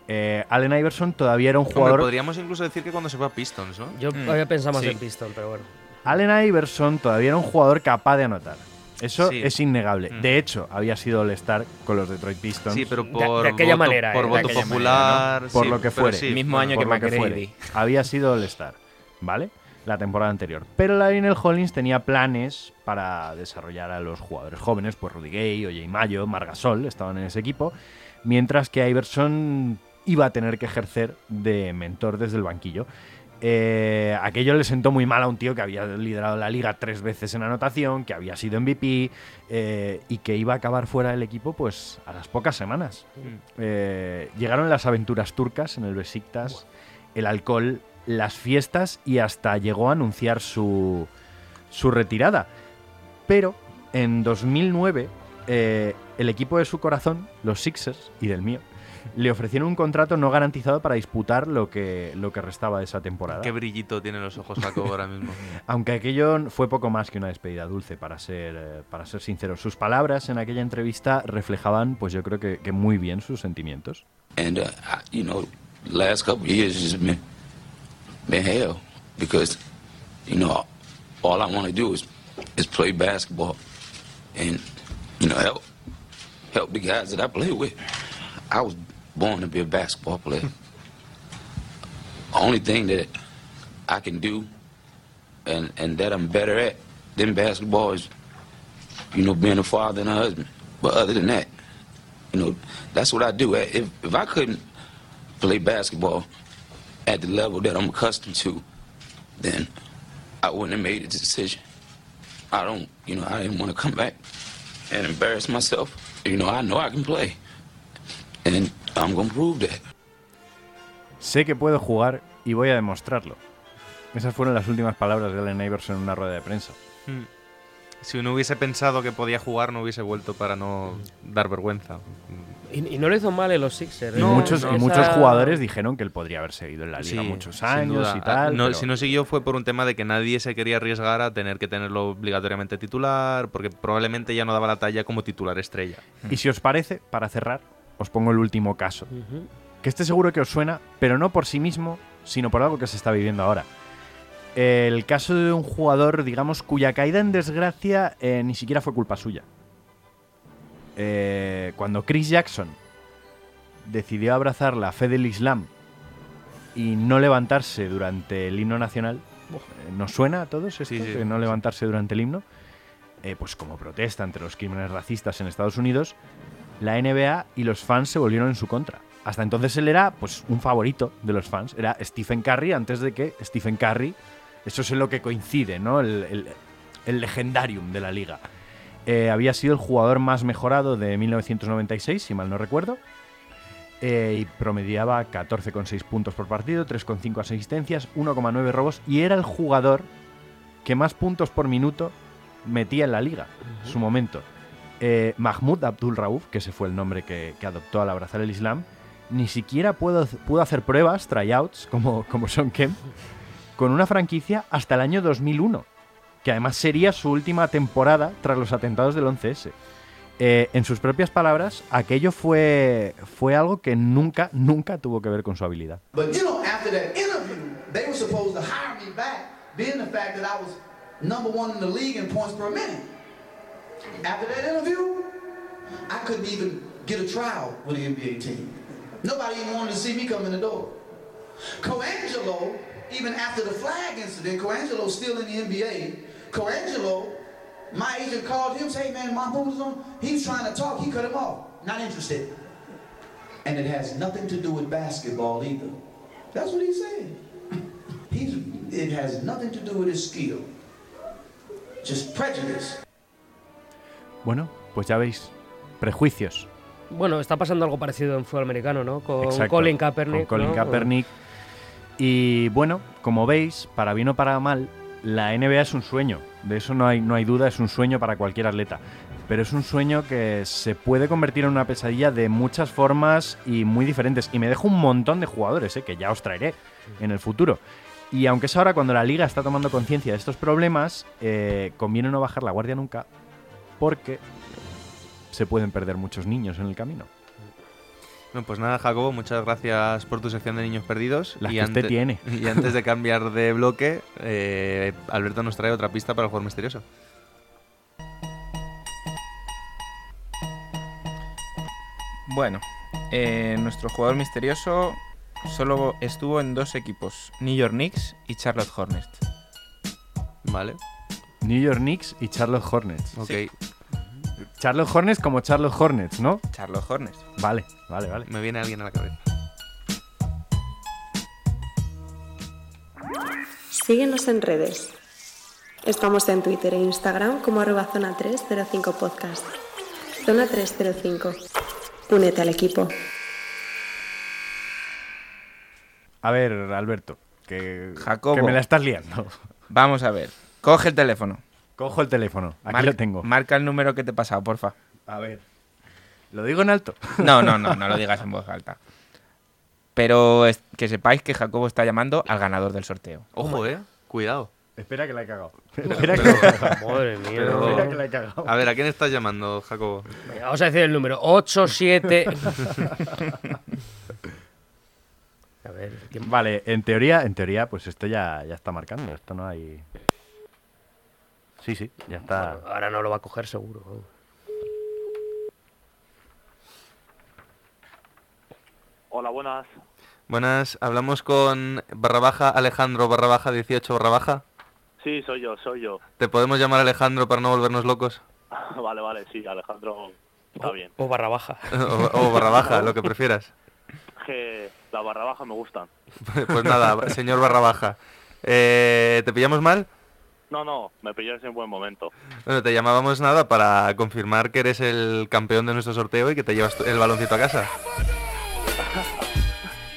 [SPEAKER 6] Eh, Allen Iverson todavía era un
[SPEAKER 5] Hombre,
[SPEAKER 6] jugador...
[SPEAKER 5] podríamos incluso decir que cuando se fue a Pistons, ¿no?
[SPEAKER 2] Yo había pensado más
[SPEAKER 5] sí.
[SPEAKER 2] en Pistol, pero bueno.
[SPEAKER 6] Allen Iverson todavía era un jugador capaz de anotar. Eso
[SPEAKER 5] Sí.
[SPEAKER 6] es innegable.
[SPEAKER 5] Mm.
[SPEAKER 6] De hecho, había sido All-Star con los Detroit Pistons.
[SPEAKER 5] Sí, pero por
[SPEAKER 2] aquella
[SPEAKER 5] voto,
[SPEAKER 2] manera,
[SPEAKER 5] por
[SPEAKER 2] eh,
[SPEAKER 5] voto popular,
[SPEAKER 6] Por
[SPEAKER 5] sí,
[SPEAKER 6] lo que fuere.
[SPEAKER 5] sí,
[SPEAKER 3] Mismo año
[SPEAKER 6] por
[SPEAKER 3] que McGrady.
[SPEAKER 6] Había sido All-Star, ¿vale? La temporada anterior. Pero Lionel Hollins tenía planes para desarrollar a los jugadores jóvenes, pues Rudy Gay, Oye Mayo, Margasol estaban en ese equipo, mientras que Iverson iba a tener que ejercer de mentor desde el banquillo. Eh, aquello le sentó muy mal a un tío que había liderado la liga tres veces en anotación, que había sido MVP eh, y que iba a acabar fuera del equipo pues a las pocas semanas. Eh, llegaron las aventuras turcas en el Besiktas, el alcohol, las fiestas y hasta llegó a anunciar su, su retirada. Pero en 2009 eh, el equipo de su corazón, los Sixers y del mío, le ofrecieron un contrato no garantizado para disputar lo que, lo que restaba de esa temporada.
[SPEAKER 5] Qué brillito tienen los ojos Jacobo ahora mismo.
[SPEAKER 6] Aunque aquello fue poco más que una despedida dulce, para ser, eh, para ser sincero. Sus palabras en aquella entrevista reflejaban, pues yo creo que, que muy bien sus sentimientos.
[SPEAKER 9] And uh, you know, last couple years has just been been hell because you know all I want to do is is play basketball and, you know, help help the guys that I play with. I was born to be a basketball player. Only thing that I can do and, and that I'm better at than basketball is, you know, being a father and a husband. But other than that, you know, that's what I do. If, if I couldn't play basketball at the level that I'm accustomed to, then I wouldn't have made a decision. I don't, you know, I didn't want to come back and embarrass myself. You know, I know I can play. And I'm going to prove that.
[SPEAKER 6] Sé que puedo jugar y voy a demostrarlo. Esas fueron las últimas palabras de Allen Iverson en una rueda de prensa.
[SPEAKER 5] Hmm. Si uno hubiese pensado que podía jugar, no hubiese vuelto para no dar vergüenza.
[SPEAKER 2] Y, y no lo hizo mal en los Sixers.
[SPEAKER 6] Y
[SPEAKER 2] ¿eh?
[SPEAKER 6] muchos, y muchos jugadores dijeron que él podría haber seguido en la liga
[SPEAKER 5] Sí,
[SPEAKER 6] muchos
[SPEAKER 5] sin
[SPEAKER 6] años
[SPEAKER 5] duda.
[SPEAKER 6] y tal.
[SPEAKER 5] No,
[SPEAKER 6] pero-
[SPEAKER 5] Si no siguió fue por un tema de que nadie se quería arriesgar a tener que tenerlo obligatoriamente titular, porque probablemente ya no daba la talla como titular estrella.
[SPEAKER 6] Y si os parece, para cerrar, os pongo el último caso. Que este seguro que os suena, pero no por sí mismo, sino por algo que se está viviendo ahora. El caso de un jugador, digamos, cuya caída en desgracia eh, ni siquiera fue culpa suya. Eh, cuando Chris Jackson decidió abrazar la fe del Islam y no levantarse durante el himno nacional, eh, ¿nos suena a todos esto?
[SPEAKER 5] Sí, sí,
[SPEAKER 6] de no levantarse durante el himno. Eh, pues como protesta ante los crímenes racistas en Estados Unidos, la NBA y los fans se volvieron en su contra. Hasta entonces él era pues un favorito de los fans, era Stephen Curry antes de que Stephen Curry, eso es en lo que coincide, ¿no? El, el- el legendarium de la liga. Eh, había sido el jugador más mejorado de 1996, si mal no recuerdo, eh, y promediaba 14,6 puntos por partido, 3,5 asistencias, 1,9 robos, y era el jugador que más puntos por minuto metía en la liga, en su momento. Eh, Mahmoud Abdul Rauf, que ese fue el nombre que, que adoptó al abrazar el Islam, ni siquiera pudo, pudo hacer pruebas, tryouts, como, como Son Kemp, con una franquicia hasta el año 2001, que además sería su última temporada tras los atentados del 11S. Eh, en sus propias palabras, aquello fue, fue algo que nunca, nunca tuvo que ver con su habilidad.
[SPEAKER 10] But you know, after that interview, they were supposed to hire me back, being the fact that I was number one in the league in points per minute. After that interview, I couldn't even get a trial with the NBA team. Nobody even wanted to see me come in the door. Coangelo, even after the flag incident, Coangelo's still in the NBA. Coangelo, my agent called him, say, hey man, Mahmoud is on. He's trying to talk. He cut him off. Not interested. And it has nothing to do with basketball either. That's what he said. He's, it has nothing to do with his skill. Just prejudice.
[SPEAKER 6] Bueno, pues ya veis, prejuicios.
[SPEAKER 2] Bueno, está pasando algo parecido en fútbol americano, ¿no? Con
[SPEAKER 6] Exacto,
[SPEAKER 2] Colin Kaepernick.
[SPEAKER 6] Con Colin
[SPEAKER 2] ¿no?
[SPEAKER 6] Kaepernick. Y bueno, como veis, para bien o para mal, la NBA es un sueño. De eso no hay, no hay duda, es un sueño para cualquier atleta. Pero es un sueño que se puede convertir en una pesadilla de muchas formas y muy diferentes. Y me dejo un montón de jugadores, ¿eh? que ya os traeré en el futuro. Y aunque es ahora cuando la liga está tomando conciencia de estos problemas, eh, conviene no bajar la guardia nunca, porque se pueden perder muchos niños en el camino.
[SPEAKER 5] Bueno, pues nada, Jacobo, muchas gracias por tu sección de niños perdidos.
[SPEAKER 6] Que usted tiene.
[SPEAKER 5] Y antes de cambiar de bloque, eh, Alberto nos trae otra pista para el jugador misterioso.
[SPEAKER 3] Bueno, eh, nuestro jugador misterioso solo estuvo en dos equipos, New York Knicks y Charlotte Hornets.
[SPEAKER 5] Vale,
[SPEAKER 6] New York Knicks y Charlotte Hornets.
[SPEAKER 5] ok.
[SPEAKER 3] Sí.
[SPEAKER 6] Charlotte Hornets como Charlotte Hornets, ¿no?
[SPEAKER 3] Charlotte Hornets.
[SPEAKER 6] Vale, vale, vale.
[SPEAKER 5] Me viene alguien a la cabeza.
[SPEAKER 7] Síguenos en redes. Estamos en Twitter e Instagram como arroba zona 305 podcast. Zona 305. Únete al equipo.
[SPEAKER 6] A ver, Alberto, que,
[SPEAKER 3] Jacobo.
[SPEAKER 6] que me la estás liando.
[SPEAKER 3] Vamos a ver. Coge el teléfono.
[SPEAKER 6] Cojo el teléfono, aquí
[SPEAKER 3] Mar-
[SPEAKER 6] lo tengo.
[SPEAKER 3] Marca el número que te he pasado, porfa.
[SPEAKER 6] A ver. ¿Lo digo en alto?
[SPEAKER 3] No, no, no, no lo digas en voz alta. Pero es- que sepáis que Jacobo está llamando al ganador del sorteo.
[SPEAKER 5] Ojo, eh. Cuidado.
[SPEAKER 6] Espera que la he cagado. Espera que la he cagado.
[SPEAKER 2] Madre mía.
[SPEAKER 5] Pero-
[SPEAKER 6] Espera que la he cagado.
[SPEAKER 5] A ver, ¿a quién estás llamando, Jacobo?
[SPEAKER 2] Venga, Vamos a decir el número. 8, 7. a ver, ¿quién-
[SPEAKER 6] Vale, en teoría, en teoría, pues esto ya, ya está marcando. Esto no hay. Sí, sí, ya está.
[SPEAKER 2] Ahora no lo va a coger seguro.
[SPEAKER 11] Hola, buenas.
[SPEAKER 5] Buenas, hablamos con barra baja Alejandro barra baja 18 barra baja.
[SPEAKER 11] Sí, soy yo, soy yo.
[SPEAKER 5] ¿Te podemos llamar Alejandro para no volvernos locos?
[SPEAKER 11] vale, vale, sí, Alejandro está bien.
[SPEAKER 2] O barra baja.
[SPEAKER 5] O, o barra baja, lo que prefieras.
[SPEAKER 11] Que la barra baja me gustan.
[SPEAKER 5] Pues nada, señor barra baja. Eh, ¿Te pillamos mal?
[SPEAKER 11] No, no, me pilláis en buen momento.
[SPEAKER 5] Bueno, te llamábamos nada para confirmar que eres el campeón de nuestro sorteo y que te llevas el baloncito a casa.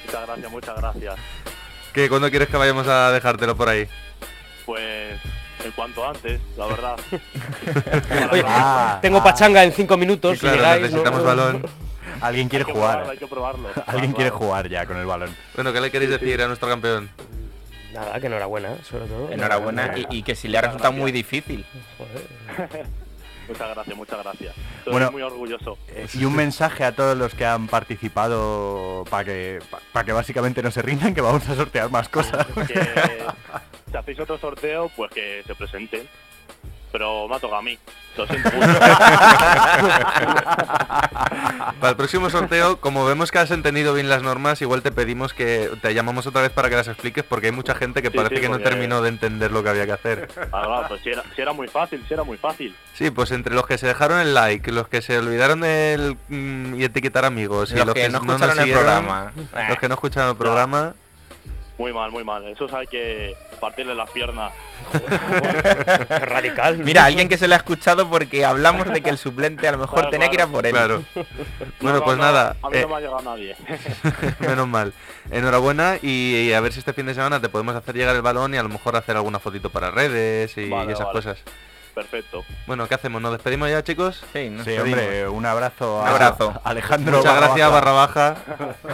[SPEAKER 11] Muchas gracias, muchas gracias.
[SPEAKER 5] ¿Qué, ¿Cuándo quieres que vayamos a dejártelo por ahí?
[SPEAKER 11] Pues en cuanto antes, la verdad.
[SPEAKER 2] Oye,
[SPEAKER 6] Ah,
[SPEAKER 2] tengo pachanga en cinco minutos.
[SPEAKER 5] Sí, claro,
[SPEAKER 2] si llegáis, ¿no?
[SPEAKER 5] necesitamos balón.
[SPEAKER 6] Alguien quiere
[SPEAKER 11] hay que
[SPEAKER 6] jugar.
[SPEAKER 11] probarlo, hay que probarlo.
[SPEAKER 6] Alguien quiere
[SPEAKER 11] Claro.
[SPEAKER 6] jugar ya con el balón.
[SPEAKER 5] Bueno, ¿qué le queréis decir a nuestro campeón?
[SPEAKER 2] Nada, que enhorabuena, sobre todo.
[SPEAKER 3] Enhorabuena y, y que si le ha resultado muy difícil.
[SPEAKER 2] Joder.
[SPEAKER 11] Muchas gracias, muchas gracias. Estoy
[SPEAKER 6] Bueno.
[SPEAKER 11] muy orgulloso.
[SPEAKER 6] Y un mensaje a todos los que han participado para que, para que básicamente no se rindan, que vamos a sortear más cosas.
[SPEAKER 11] Que si hacéis otro sorteo, pues que se presenten. Pero me ha tocado a mí. Lo siento mucho.
[SPEAKER 5] Para el próximo sorteo, como vemos que has entendido bien las normas, igual te pedimos que te llamamos otra vez para que las expliques, porque hay mucha gente que
[SPEAKER 11] Sí,
[SPEAKER 5] parece
[SPEAKER 11] sí,
[SPEAKER 5] que no terminó de entender lo que había que hacer.
[SPEAKER 11] Ah, claro, pues si era, si era muy fácil, si era muy fácil.
[SPEAKER 5] Sí, pues entre los que se dejaron el like, los que se olvidaron del mm, y etiquetar amigos, y
[SPEAKER 3] Los
[SPEAKER 5] los
[SPEAKER 3] que no
[SPEAKER 5] nos
[SPEAKER 3] escucharon el
[SPEAKER 5] siguieron,
[SPEAKER 3] programa.
[SPEAKER 5] los que no escucharon el programa,
[SPEAKER 11] Muy mal, muy mal. Esos hay que partirle las piernas.
[SPEAKER 2] Radical.
[SPEAKER 3] Mira, alguien que se le ha escuchado porque hablamos de que el suplente a lo mejor
[SPEAKER 11] Claro,
[SPEAKER 3] tenía que ir a por él.
[SPEAKER 5] claro. Bueno,
[SPEAKER 11] No,
[SPEAKER 5] pues
[SPEAKER 11] no,
[SPEAKER 5] nada,
[SPEAKER 11] A mí
[SPEAKER 5] eh,
[SPEAKER 11] no me ha llegado nadie.
[SPEAKER 5] menos mal. Enhorabuena y, y a ver si este fin de semana te podemos hacer llegar el balón y a lo mejor hacer alguna fotito para redes y
[SPEAKER 11] Vale,
[SPEAKER 5] esas
[SPEAKER 11] vale.
[SPEAKER 5] cosas.
[SPEAKER 11] Perfecto.
[SPEAKER 5] Bueno, ¿qué hacemos? ¿Nos despedimos ya, chicos?
[SPEAKER 3] Sí, nos
[SPEAKER 6] Sí, hombre, un abrazo
[SPEAKER 3] Un
[SPEAKER 6] a
[SPEAKER 3] abrazo.
[SPEAKER 6] Alejandro.
[SPEAKER 5] Muchas
[SPEAKER 6] barra
[SPEAKER 5] gracias,
[SPEAKER 6] baja.
[SPEAKER 5] barra baja,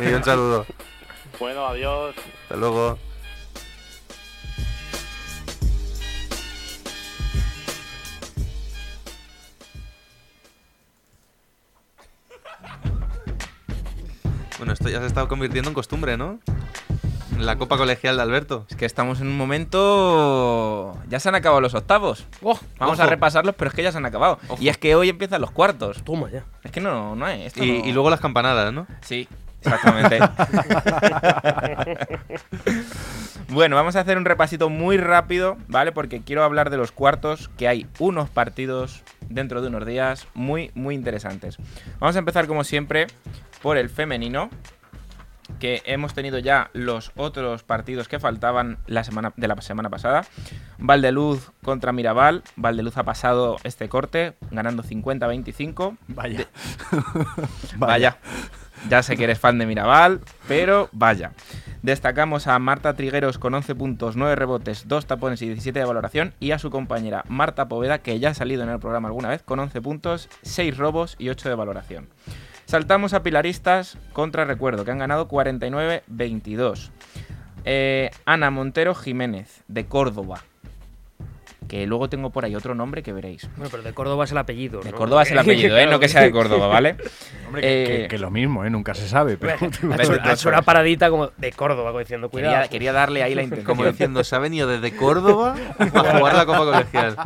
[SPEAKER 5] y un saludo.
[SPEAKER 11] Bueno, adiós.
[SPEAKER 5] Hasta luego. Bueno, esto ya se ha estado convirtiendo en costumbre, ¿no? La copa colegial de Alberto.
[SPEAKER 3] Es que estamos en un momento... Ya se han acabado los octavos.
[SPEAKER 2] Oh,
[SPEAKER 3] Vamos a repasarlos, pero es que ya se han acabado. Y es que hoy empiezan los cuartos.
[SPEAKER 2] toma ya.
[SPEAKER 3] Es que no, no es. esto
[SPEAKER 5] Y,
[SPEAKER 3] no-
[SPEAKER 5] y luego las campanadas, ¿no?
[SPEAKER 3] Sí, exactamente. bueno, vamos a hacer un repasito muy rápido, ¿vale? Porque quiero hablar de los cuartos, que hay unos partidos dentro de unos días muy, muy interesantes. Vamos a empezar, como siempre, por el femenino, que hemos tenido ya los otros partidos que faltaban la semana, de la semana pasada. Valdeluz contra Mirabal. Valdeluz ha pasado este corte, ganando 50-25.
[SPEAKER 6] Vaya.
[SPEAKER 3] Vaya. Ya sé que eres fan de Mirabal, pero vaya. Destacamos a Marta Trigueros con 11 puntos, 9 rebotes, 2 tapones y 17 de valoración. Y a su compañera Marta Poveda, que ya ha salido en el programa alguna vez, con 11 puntos, 6 robos y 8 de valoración. Saltamos a Pilaristas contra Recuerdo, que han ganado 49-22. Eh, Ana Montero Jiménez, de Córdoba. Que luego tengo por ahí otro nombre que veréis.
[SPEAKER 2] Bueno, pero de Córdoba es el apellido.
[SPEAKER 3] De
[SPEAKER 2] ¿no?
[SPEAKER 3] Córdoba es el apellido, ¿eh? No que sea de Córdoba, ¿vale?
[SPEAKER 6] Hombre, que, que-
[SPEAKER 3] Eh,
[SPEAKER 6] que lo mismo, ¿eh? Nunca se sabe. Pero...
[SPEAKER 2] Ha hecho, ha hecho una paradita como de Córdoba, como diciendo, cuidado.
[SPEAKER 3] Quería, quería darle ahí la intención.
[SPEAKER 5] Como diciendo, se ha venido desde Córdoba a jugar la copa colegial.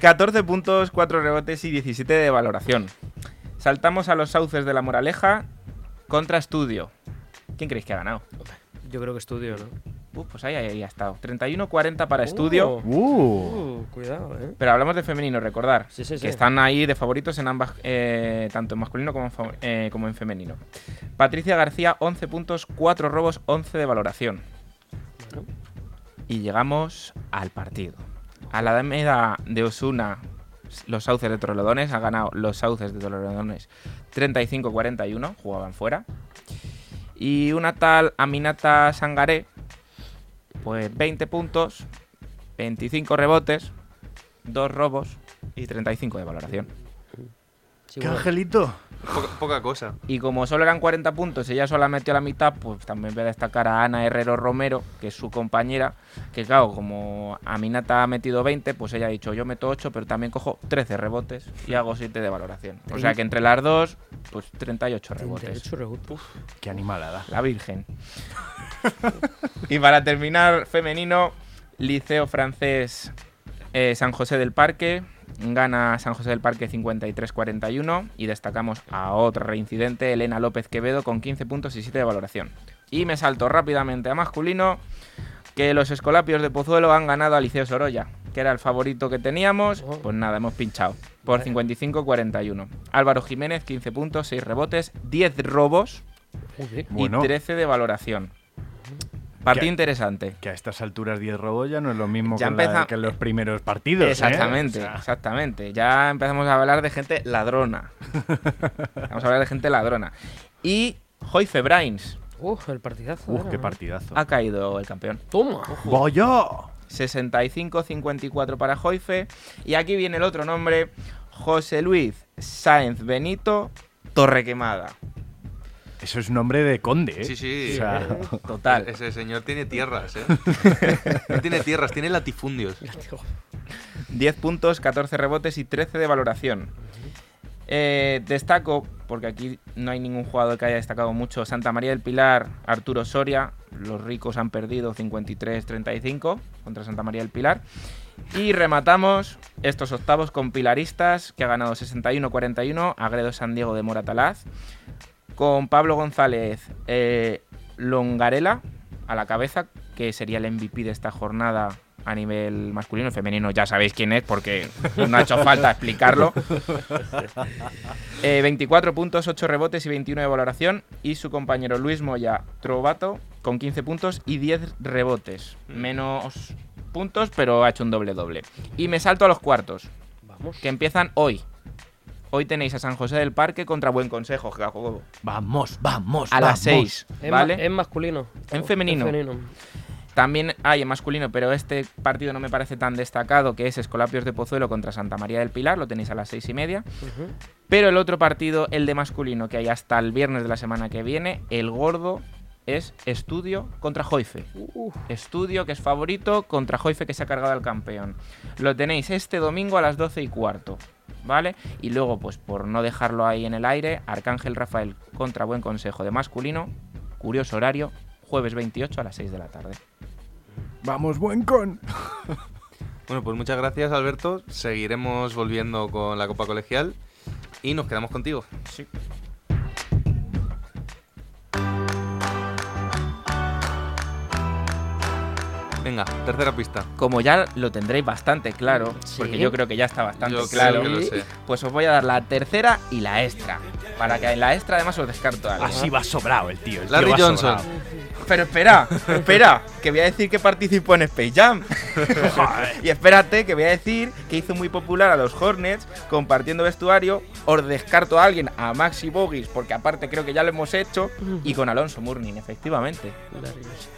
[SPEAKER 3] 14 puntos, 4 rebotes y 17 de valoración. Saltamos a los sauces de la Moraleja contra Estudio. ¿Quién creéis que ha ganado?
[SPEAKER 2] Yo creo que estudio, ¿no?
[SPEAKER 3] Uh, pues ahí, ahí ha estado. 31-40 para Estudio.
[SPEAKER 2] Uh,
[SPEAKER 6] Uh,
[SPEAKER 2] uh, cuidado, ¿eh?
[SPEAKER 3] Pero hablamos de femenino, recordar.
[SPEAKER 2] Sí, sí, sí.
[SPEAKER 3] Que están ahí de favoritos en ambas, eh, tanto en masculino como en, eh, como en femenino. Patricia García, 11 puntos, 4 robos, 11 de valoración. Y llegamos al partido. A la meda de Osuna, los sauces de Torrelodones, ha ganado los sauces de Torrelodones 35-41, jugaban fuera. Y una tal Aminata Sangaré, pues 20 puntos, 25 rebotes, 2 robos y 35 de valoración.
[SPEAKER 2] Sí,
[SPEAKER 6] ¡Qué
[SPEAKER 2] bueno.
[SPEAKER 6] angelito!
[SPEAKER 5] Poca, poca cosa.
[SPEAKER 3] Y como solo eran 40 puntos y ella solo metió la mitad, pues también voy a destacar a Ana Herrero Romero, que es su compañera, que claro, como Aminata ha metido 20, pues ella ha dicho, yo meto 8, pero también cojo 13 rebotes y hago 7 de valoración. O sea que entre las dos, pues 38 rebotes.
[SPEAKER 2] 38 rebotes.
[SPEAKER 6] ¡Qué animalada!
[SPEAKER 3] La Virgen. y para terminar, femenino, Liceo Francés Eh, San José del Parque gana San José del Parque 53-41 y destacamos a otra reincidente, Elena López Quevedo con 15 puntos y 7 de valoración. Y me salto rápidamente a masculino que los Escolapios de Pozuelo han ganado a Liceo Sorolla, que era el favorito que teníamos. Pues nada, hemos pinchado por 55-41. Álvaro Jiménez 15 puntos, 6 rebotes, 10 robos y
[SPEAKER 6] Bueno.
[SPEAKER 3] 13 de valoración. Partido
[SPEAKER 6] Que-
[SPEAKER 3] interesante.
[SPEAKER 6] Que a estas alturas 10 robos ya no es lo mismo
[SPEAKER 3] Ya
[SPEAKER 6] que, en la- que los primeros partidos. ¿eh?
[SPEAKER 3] Exactamente,
[SPEAKER 6] O sea,
[SPEAKER 3] exactamente. Ya empezamos a hablar de gente ladrona. Vamos a hablar de gente ladrona. Y Joyce Brains
[SPEAKER 2] Uf, el partidazo.
[SPEAKER 6] Uf,
[SPEAKER 2] era,
[SPEAKER 6] qué
[SPEAKER 2] ¿no?
[SPEAKER 6] partidazo.
[SPEAKER 3] ha caído el campeón.
[SPEAKER 2] Toma.
[SPEAKER 6] ¡Vaya!
[SPEAKER 3] 65-54 para Joyce. Y aquí viene el otro nombre, José Luis Sáenz Benito Torrequemada.
[SPEAKER 6] Eso es nombre de conde, ¿eh?
[SPEAKER 5] Sí, sí.
[SPEAKER 6] O sea,
[SPEAKER 3] Total.
[SPEAKER 5] Ese señor tiene tierras, ¿eh? no tiene tierras, tiene latifundios.
[SPEAKER 3] 10 puntos, 14 rebotes y 13 de valoración. Eh, destaco, porque aquí no hay ningún jugador que haya destacado mucho, Santa María del Pilar, Arturo Soria. Los ricos han perdido 53-35 contra Santa María del Pilar. Y rematamos estos octavos con Pilaristas, que ha ganado 61-41, Agredo San Diego de Moratalaz. Con Pablo González eh, Longarela a la cabeza, que sería el MVP de esta jornada a nivel masculino y femenino. Ya sabéis quién es porque no ha hecho falta explicarlo. Eh, 24 puntos, 8 rebotes y 21 de valoración. Y su compañero Luis Moya Trovato con 15 puntos y 10 rebotes. Menos puntos, pero ha hecho un doble-doble. Y me salto a los cuartos,
[SPEAKER 2] Vamos.
[SPEAKER 3] que empiezan hoy. Hoy tenéis a San José del Parque contra Buen Consejo,
[SPEAKER 6] vamos, vamos.
[SPEAKER 3] a las
[SPEAKER 6] vamos.
[SPEAKER 3] 6,
[SPEAKER 2] En, ma-
[SPEAKER 3] ¿vale?
[SPEAKER 2] en masculino.
[SPEAKER 3] En femenino. También hay en masculino, pero este partido no me parece tan destacado, que es Escolapios de Pozuelo contra Santa María del Pilar, lo tenéis a las seis y media. Pero el otro partido, el de masculino, que hay hasta el viernes de la semana que viene, el gordo es Estudio contra Joife. Estudio, que es favorito, contra Joife, que se ha cargado al campeón. Lo tenéis este domingo a las 12 y cuarto, ¿vale? Y luego, pues por no dejarlo ahí en el aire, Arcángel Rafael contra Buen Consejo de masculino, curioso horario, jueves 28 a las 6 de la tarde.
[SPEAKER 6] Vamos, buen con.
[SPEAKER 5] Bueno, pues muchas gracias, Alberto. Seguiremos volviendo con la Copa Colegial y nos quedamos contigo.
[SPEAKER 3] Sí.
[SPEAKER 5] Venga, tercera pista.
[SPEAKER 3] Como ya lo tendréis bastante claro,
[SPEAKER 2] Sí.
[SPEAKER 3] porque yo creo que ya está bastante
[SPEAKER 5] Yo
[SPEAKER 3] claro,
[SPEAKER 5] creo que lo sé.
[SPEAKER 3] pues os voy a dar la tercera y la extra. Para que en la extra además os descarto algo.
[SPEAKER 6] Así va sobrado el tío. el tío
[SPEAKER 5] Larry
[SPEAKER 6] va
[SPEAKER 5] Johnson.
[SPEAKER 6] sobrado.
[SPEAKER 3] Pero espera, espera, que voy a decir que participó en Space Jam. y espérate, que voy a decir que hizo muy popular a los Hornets compartiendo vestuario. Os descarto a alguien, a Maxi Bogis, porque aparte creo que ya lo hemos hecho. Y con Alonso Murnin, efectivamente.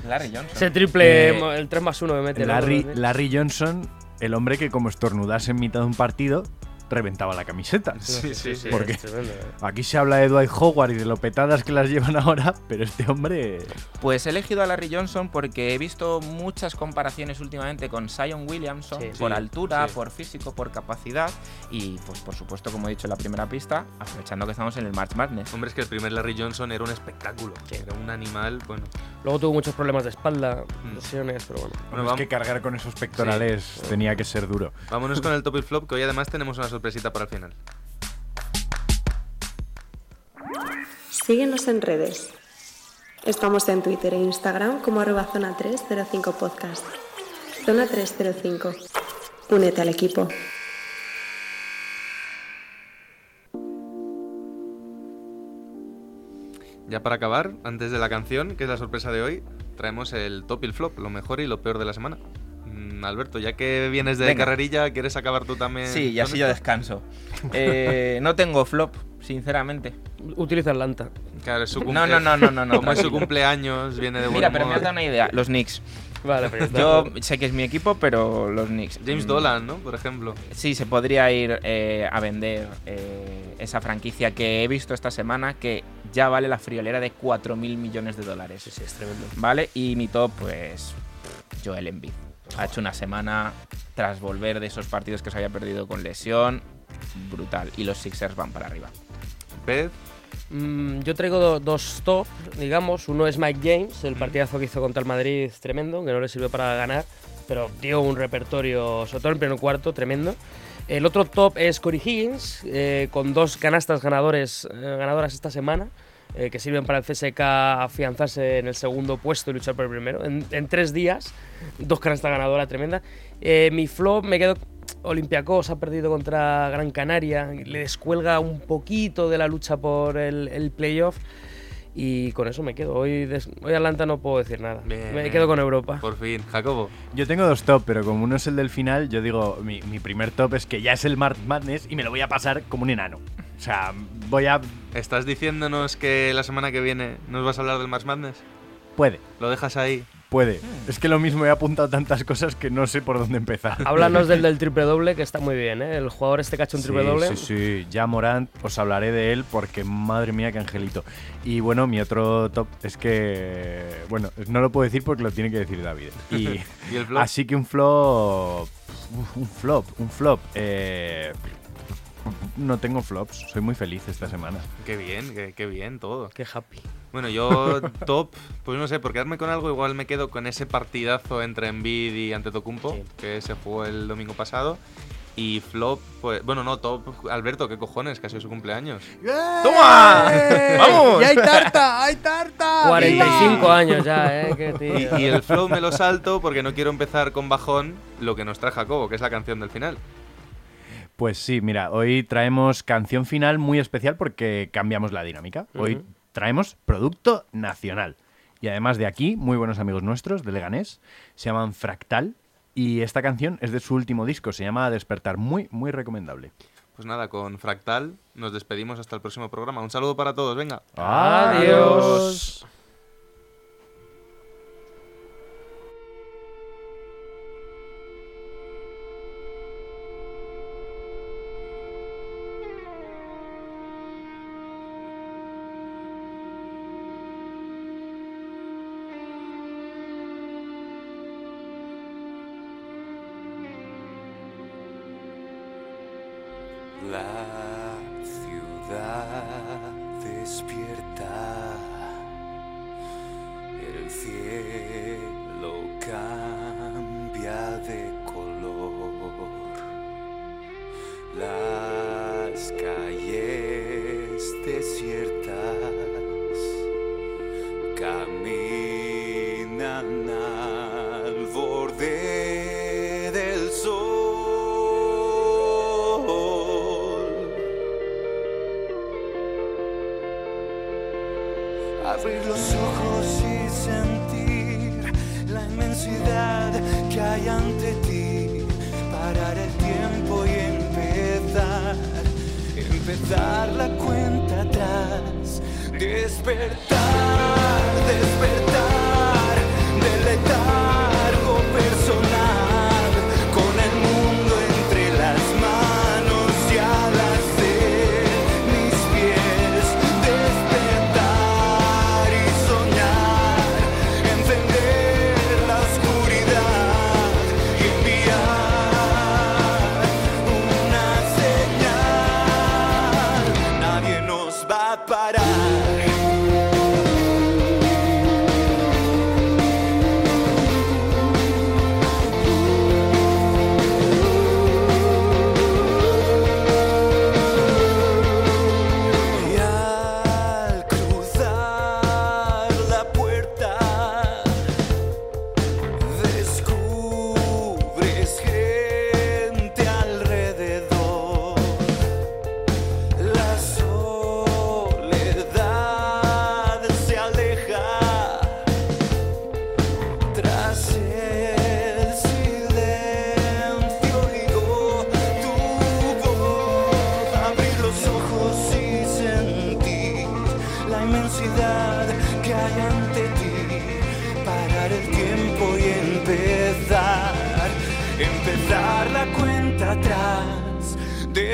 [SPEAKER 3] Larry Johnson.
[SPEAKER 2] Ese triple,
[SPEAKER 6] Eh,
[SPEAKER 2] el 3 más 1 me mete. el
[SPEAKER 6] Larry. Larry Johnson, el hombre que como estornudase en mitad de un partido, reventaba la camiseta.
[SPEAKER 5] Sí, sí, sí.
[SPEAKER 6] Porque
[SPEAKER 2] eh.
[SPEAKER 6] aquí se habla de Dwight Howard y de lo petadas que las llevan ahora, pero este hombre...
[SPEAKER 3] Pues he elegido a Larry Johnson porque he visto muchas comparaciones últimamente con Zion Williamson
[SPEAKER 2] Sí.
[SPEAKER 3] por
[SPEAKER 5] Sí,
[SPEAKER 3] altura,
[SPEAKER 5] sí.
[SPEAKER 3] por físico, por capacidad y pues por supuesto como he dicho en la primera pista, aprovechando que estamos en el March Madness.
[SPEAKER 5] Hombre, es que el primer Larry Johnson era un espectáculo. Era un animal, bueno.
[SPEAKER 2] Luego tuvo muchos problemas de espalda,
[SPEAKER 5] Mm.
[SPEAKER 2] lesiones, pero bueno.
[SPEAKER 5] Bueno,
[SPEAKER 6] es que cargar con esos pectorales tenía que ser duro.
[SPEAKER 5] vámonos con el top y flop, que hoy además tenemos una sorpresita para el final.
[SPEAKER 7] Síguenos en redes. Estamos en Twitter e Instagram como arroba zona 305 podcast. Zona 305. Únete al equipo.
[SPEAKER 5] Ya para acabar, antes de la canción, que es la sorpresa de hoy, traemos el top y el flop, lo mejor y lo peor de la semana. Mm, Alberto, ya que vienes de
[SPEAKER 3] Venga.
[SPEAKER 5] carrerilla, ¿quieres acabar tú también?
[SPEAKER 3] Sí, y así yo descanso. Eh, no tengo flop, sinceramente.
[SPEAKER 2] Utiliza Atlanta.
[SPEAKER 5] Claro, es su
[SPEAKER 3] No,
[SPEAKER 5] cumple-
[SPEAKER 3] no, no, no, no, no,
[SPEAKER 5] Como es su cumpleaños, viene de buen
[SPEAKER 3] Mira, pero me has dado una idea. Los Knicks.
[SPEAKER 2] Vale, pero está.
[SPEAKER 3] Yo sé que es mi equipo, pero los Knicks.
[SPEAKER 5] James
[SPEAKER 3] Mm,
[SPEAKER 5] Dolan, ¿no? Por ejemplo.
[SPEAKER 3] Sí, se podría ir eh, a vender eh, esa franquicia que he visto esta semana que ya vale la friolera de 4.000 millones de dólares.
[SPEAKER 2] Sí, sí, es tremendo.
[SPEAKER 3] ¿Vale? Y mi top, pues, Joel Embiid. Ha hecho una semana tras volver de esos partidos que se había perdido con lesión. Brutal. Y los Sixers van para arriba.
[SPEAKER 5] Pez,
[SPEAKER 2] Mm, yo traigo do- dos top, digamos. Uno es Mike James, el partidazo que hizo contra el Madrid tremendo, que no le sirvió para ganar, pero dio un repertorio, sobre todo en el primer cuarto, tremendo. El otro top es Corey Higgins, eh, con dos canastas ganadores, eh, ganadoras esta semana, eh, que sirven para el CSK afianzarse en el segundo puesto y luchar por el primero. En, en tres días, dos canastas ganadoras tremenda. Eh, mi flop me quedo. Olympiacos ha perdido contra Gran Canaria, le descuelga un poquito de la lucha por el, el playoff. Y con eso me quedo. Hoy, des- hoy Atlanta no puedo decir nada.
[SPEAKER 5] Bien,
[SPEAKER 2] me quedo con Europa.
[SPEAKER 5] Por fin, Jacobo.
[SPEAKER 6] Yo tengo dos top, pero como uno es el del final, yo digo, mi, mi primer top es que ya es el March Madness y me lo voy a pasar como un enano. O sea, voy a...
[SPEAKER 5] ¿Estás diciéndonos que la semana que viene nos vas a hablar del March Madness?
[SPEAKER 6] Puede,
[SPEAKER 5] ¿Lo dejas ahí?
[SPEAKER 6] puede. Es que lo mismo he apuntado tantas cosas que no sé por dónde empezar.
[SPEAKER 2] Háblanos del del triple doble, que está muy bien, ¿eh? El jugador este que ha hecho un triple
[SPEAKER 6] sí,
[SPEAKER 2] doble.
[SPEAKER 6] Sí, sí, ya Morant, os hablaré de él porque madre mía qué angelito. Y bueno, mi otro top es que, bueno, no lo puedo decir porque lo tiene que decir David. Y,
[SPEAKER 5] ¿Y el flop?
[SPEAKER 6] así que un flop, un flop, un flop. eh, no tengo flops, soy muy feliz esta semana.
[SPEAKER 5] Qué bien, qué, qué bien todo.
[SPEAKER 2] Qué happy.
[SPEAKER 5] Bueno, yo top, pues no sé, por quedarme con algo, igual me quedo con ese partidazo entre Embiid y Antetokounmpo,
[SPEAKER 2] Sí.
[SPEAKER 5] que se jugó el domingo pasado. Y flop, pues, bueno, no, top, Alberto, qué cojones, que ha sido su cumpleaños.
[SPEAKER 3] ¡Toma! ¡Vamos!
[SPEAKER 6] ¡Y hay tarta! ¡Hay tarta!
[SPEAKER 2] 45 años ya, ¿eh? Qué tío.
[SPEAKER 5] Y, y el flow me lo salto porque no quiero empezar con bajón lo que nos trae Jacobo, que es la canción del final.
[SPEAKER 6] Pues sí, mira, hoy traemos canción final muy especial porque cambiamos la dinámica. Hoy traemos producto nacional. Y además de aquí, muy buenos amigos nuestros de Leganés, se llaman Fractal. Y esta canción es de su último disco, se llama Despertar. Muy, muy recomendable.
[SPEAKER 5] Pues nada, con Fractal nos despedimos hasta el próximo programa. Un saludo para todos, venga.
[SPEAKER 2] Adiós.
[SPEAKER 12] sky.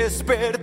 [SPEAKER 12] Despertar,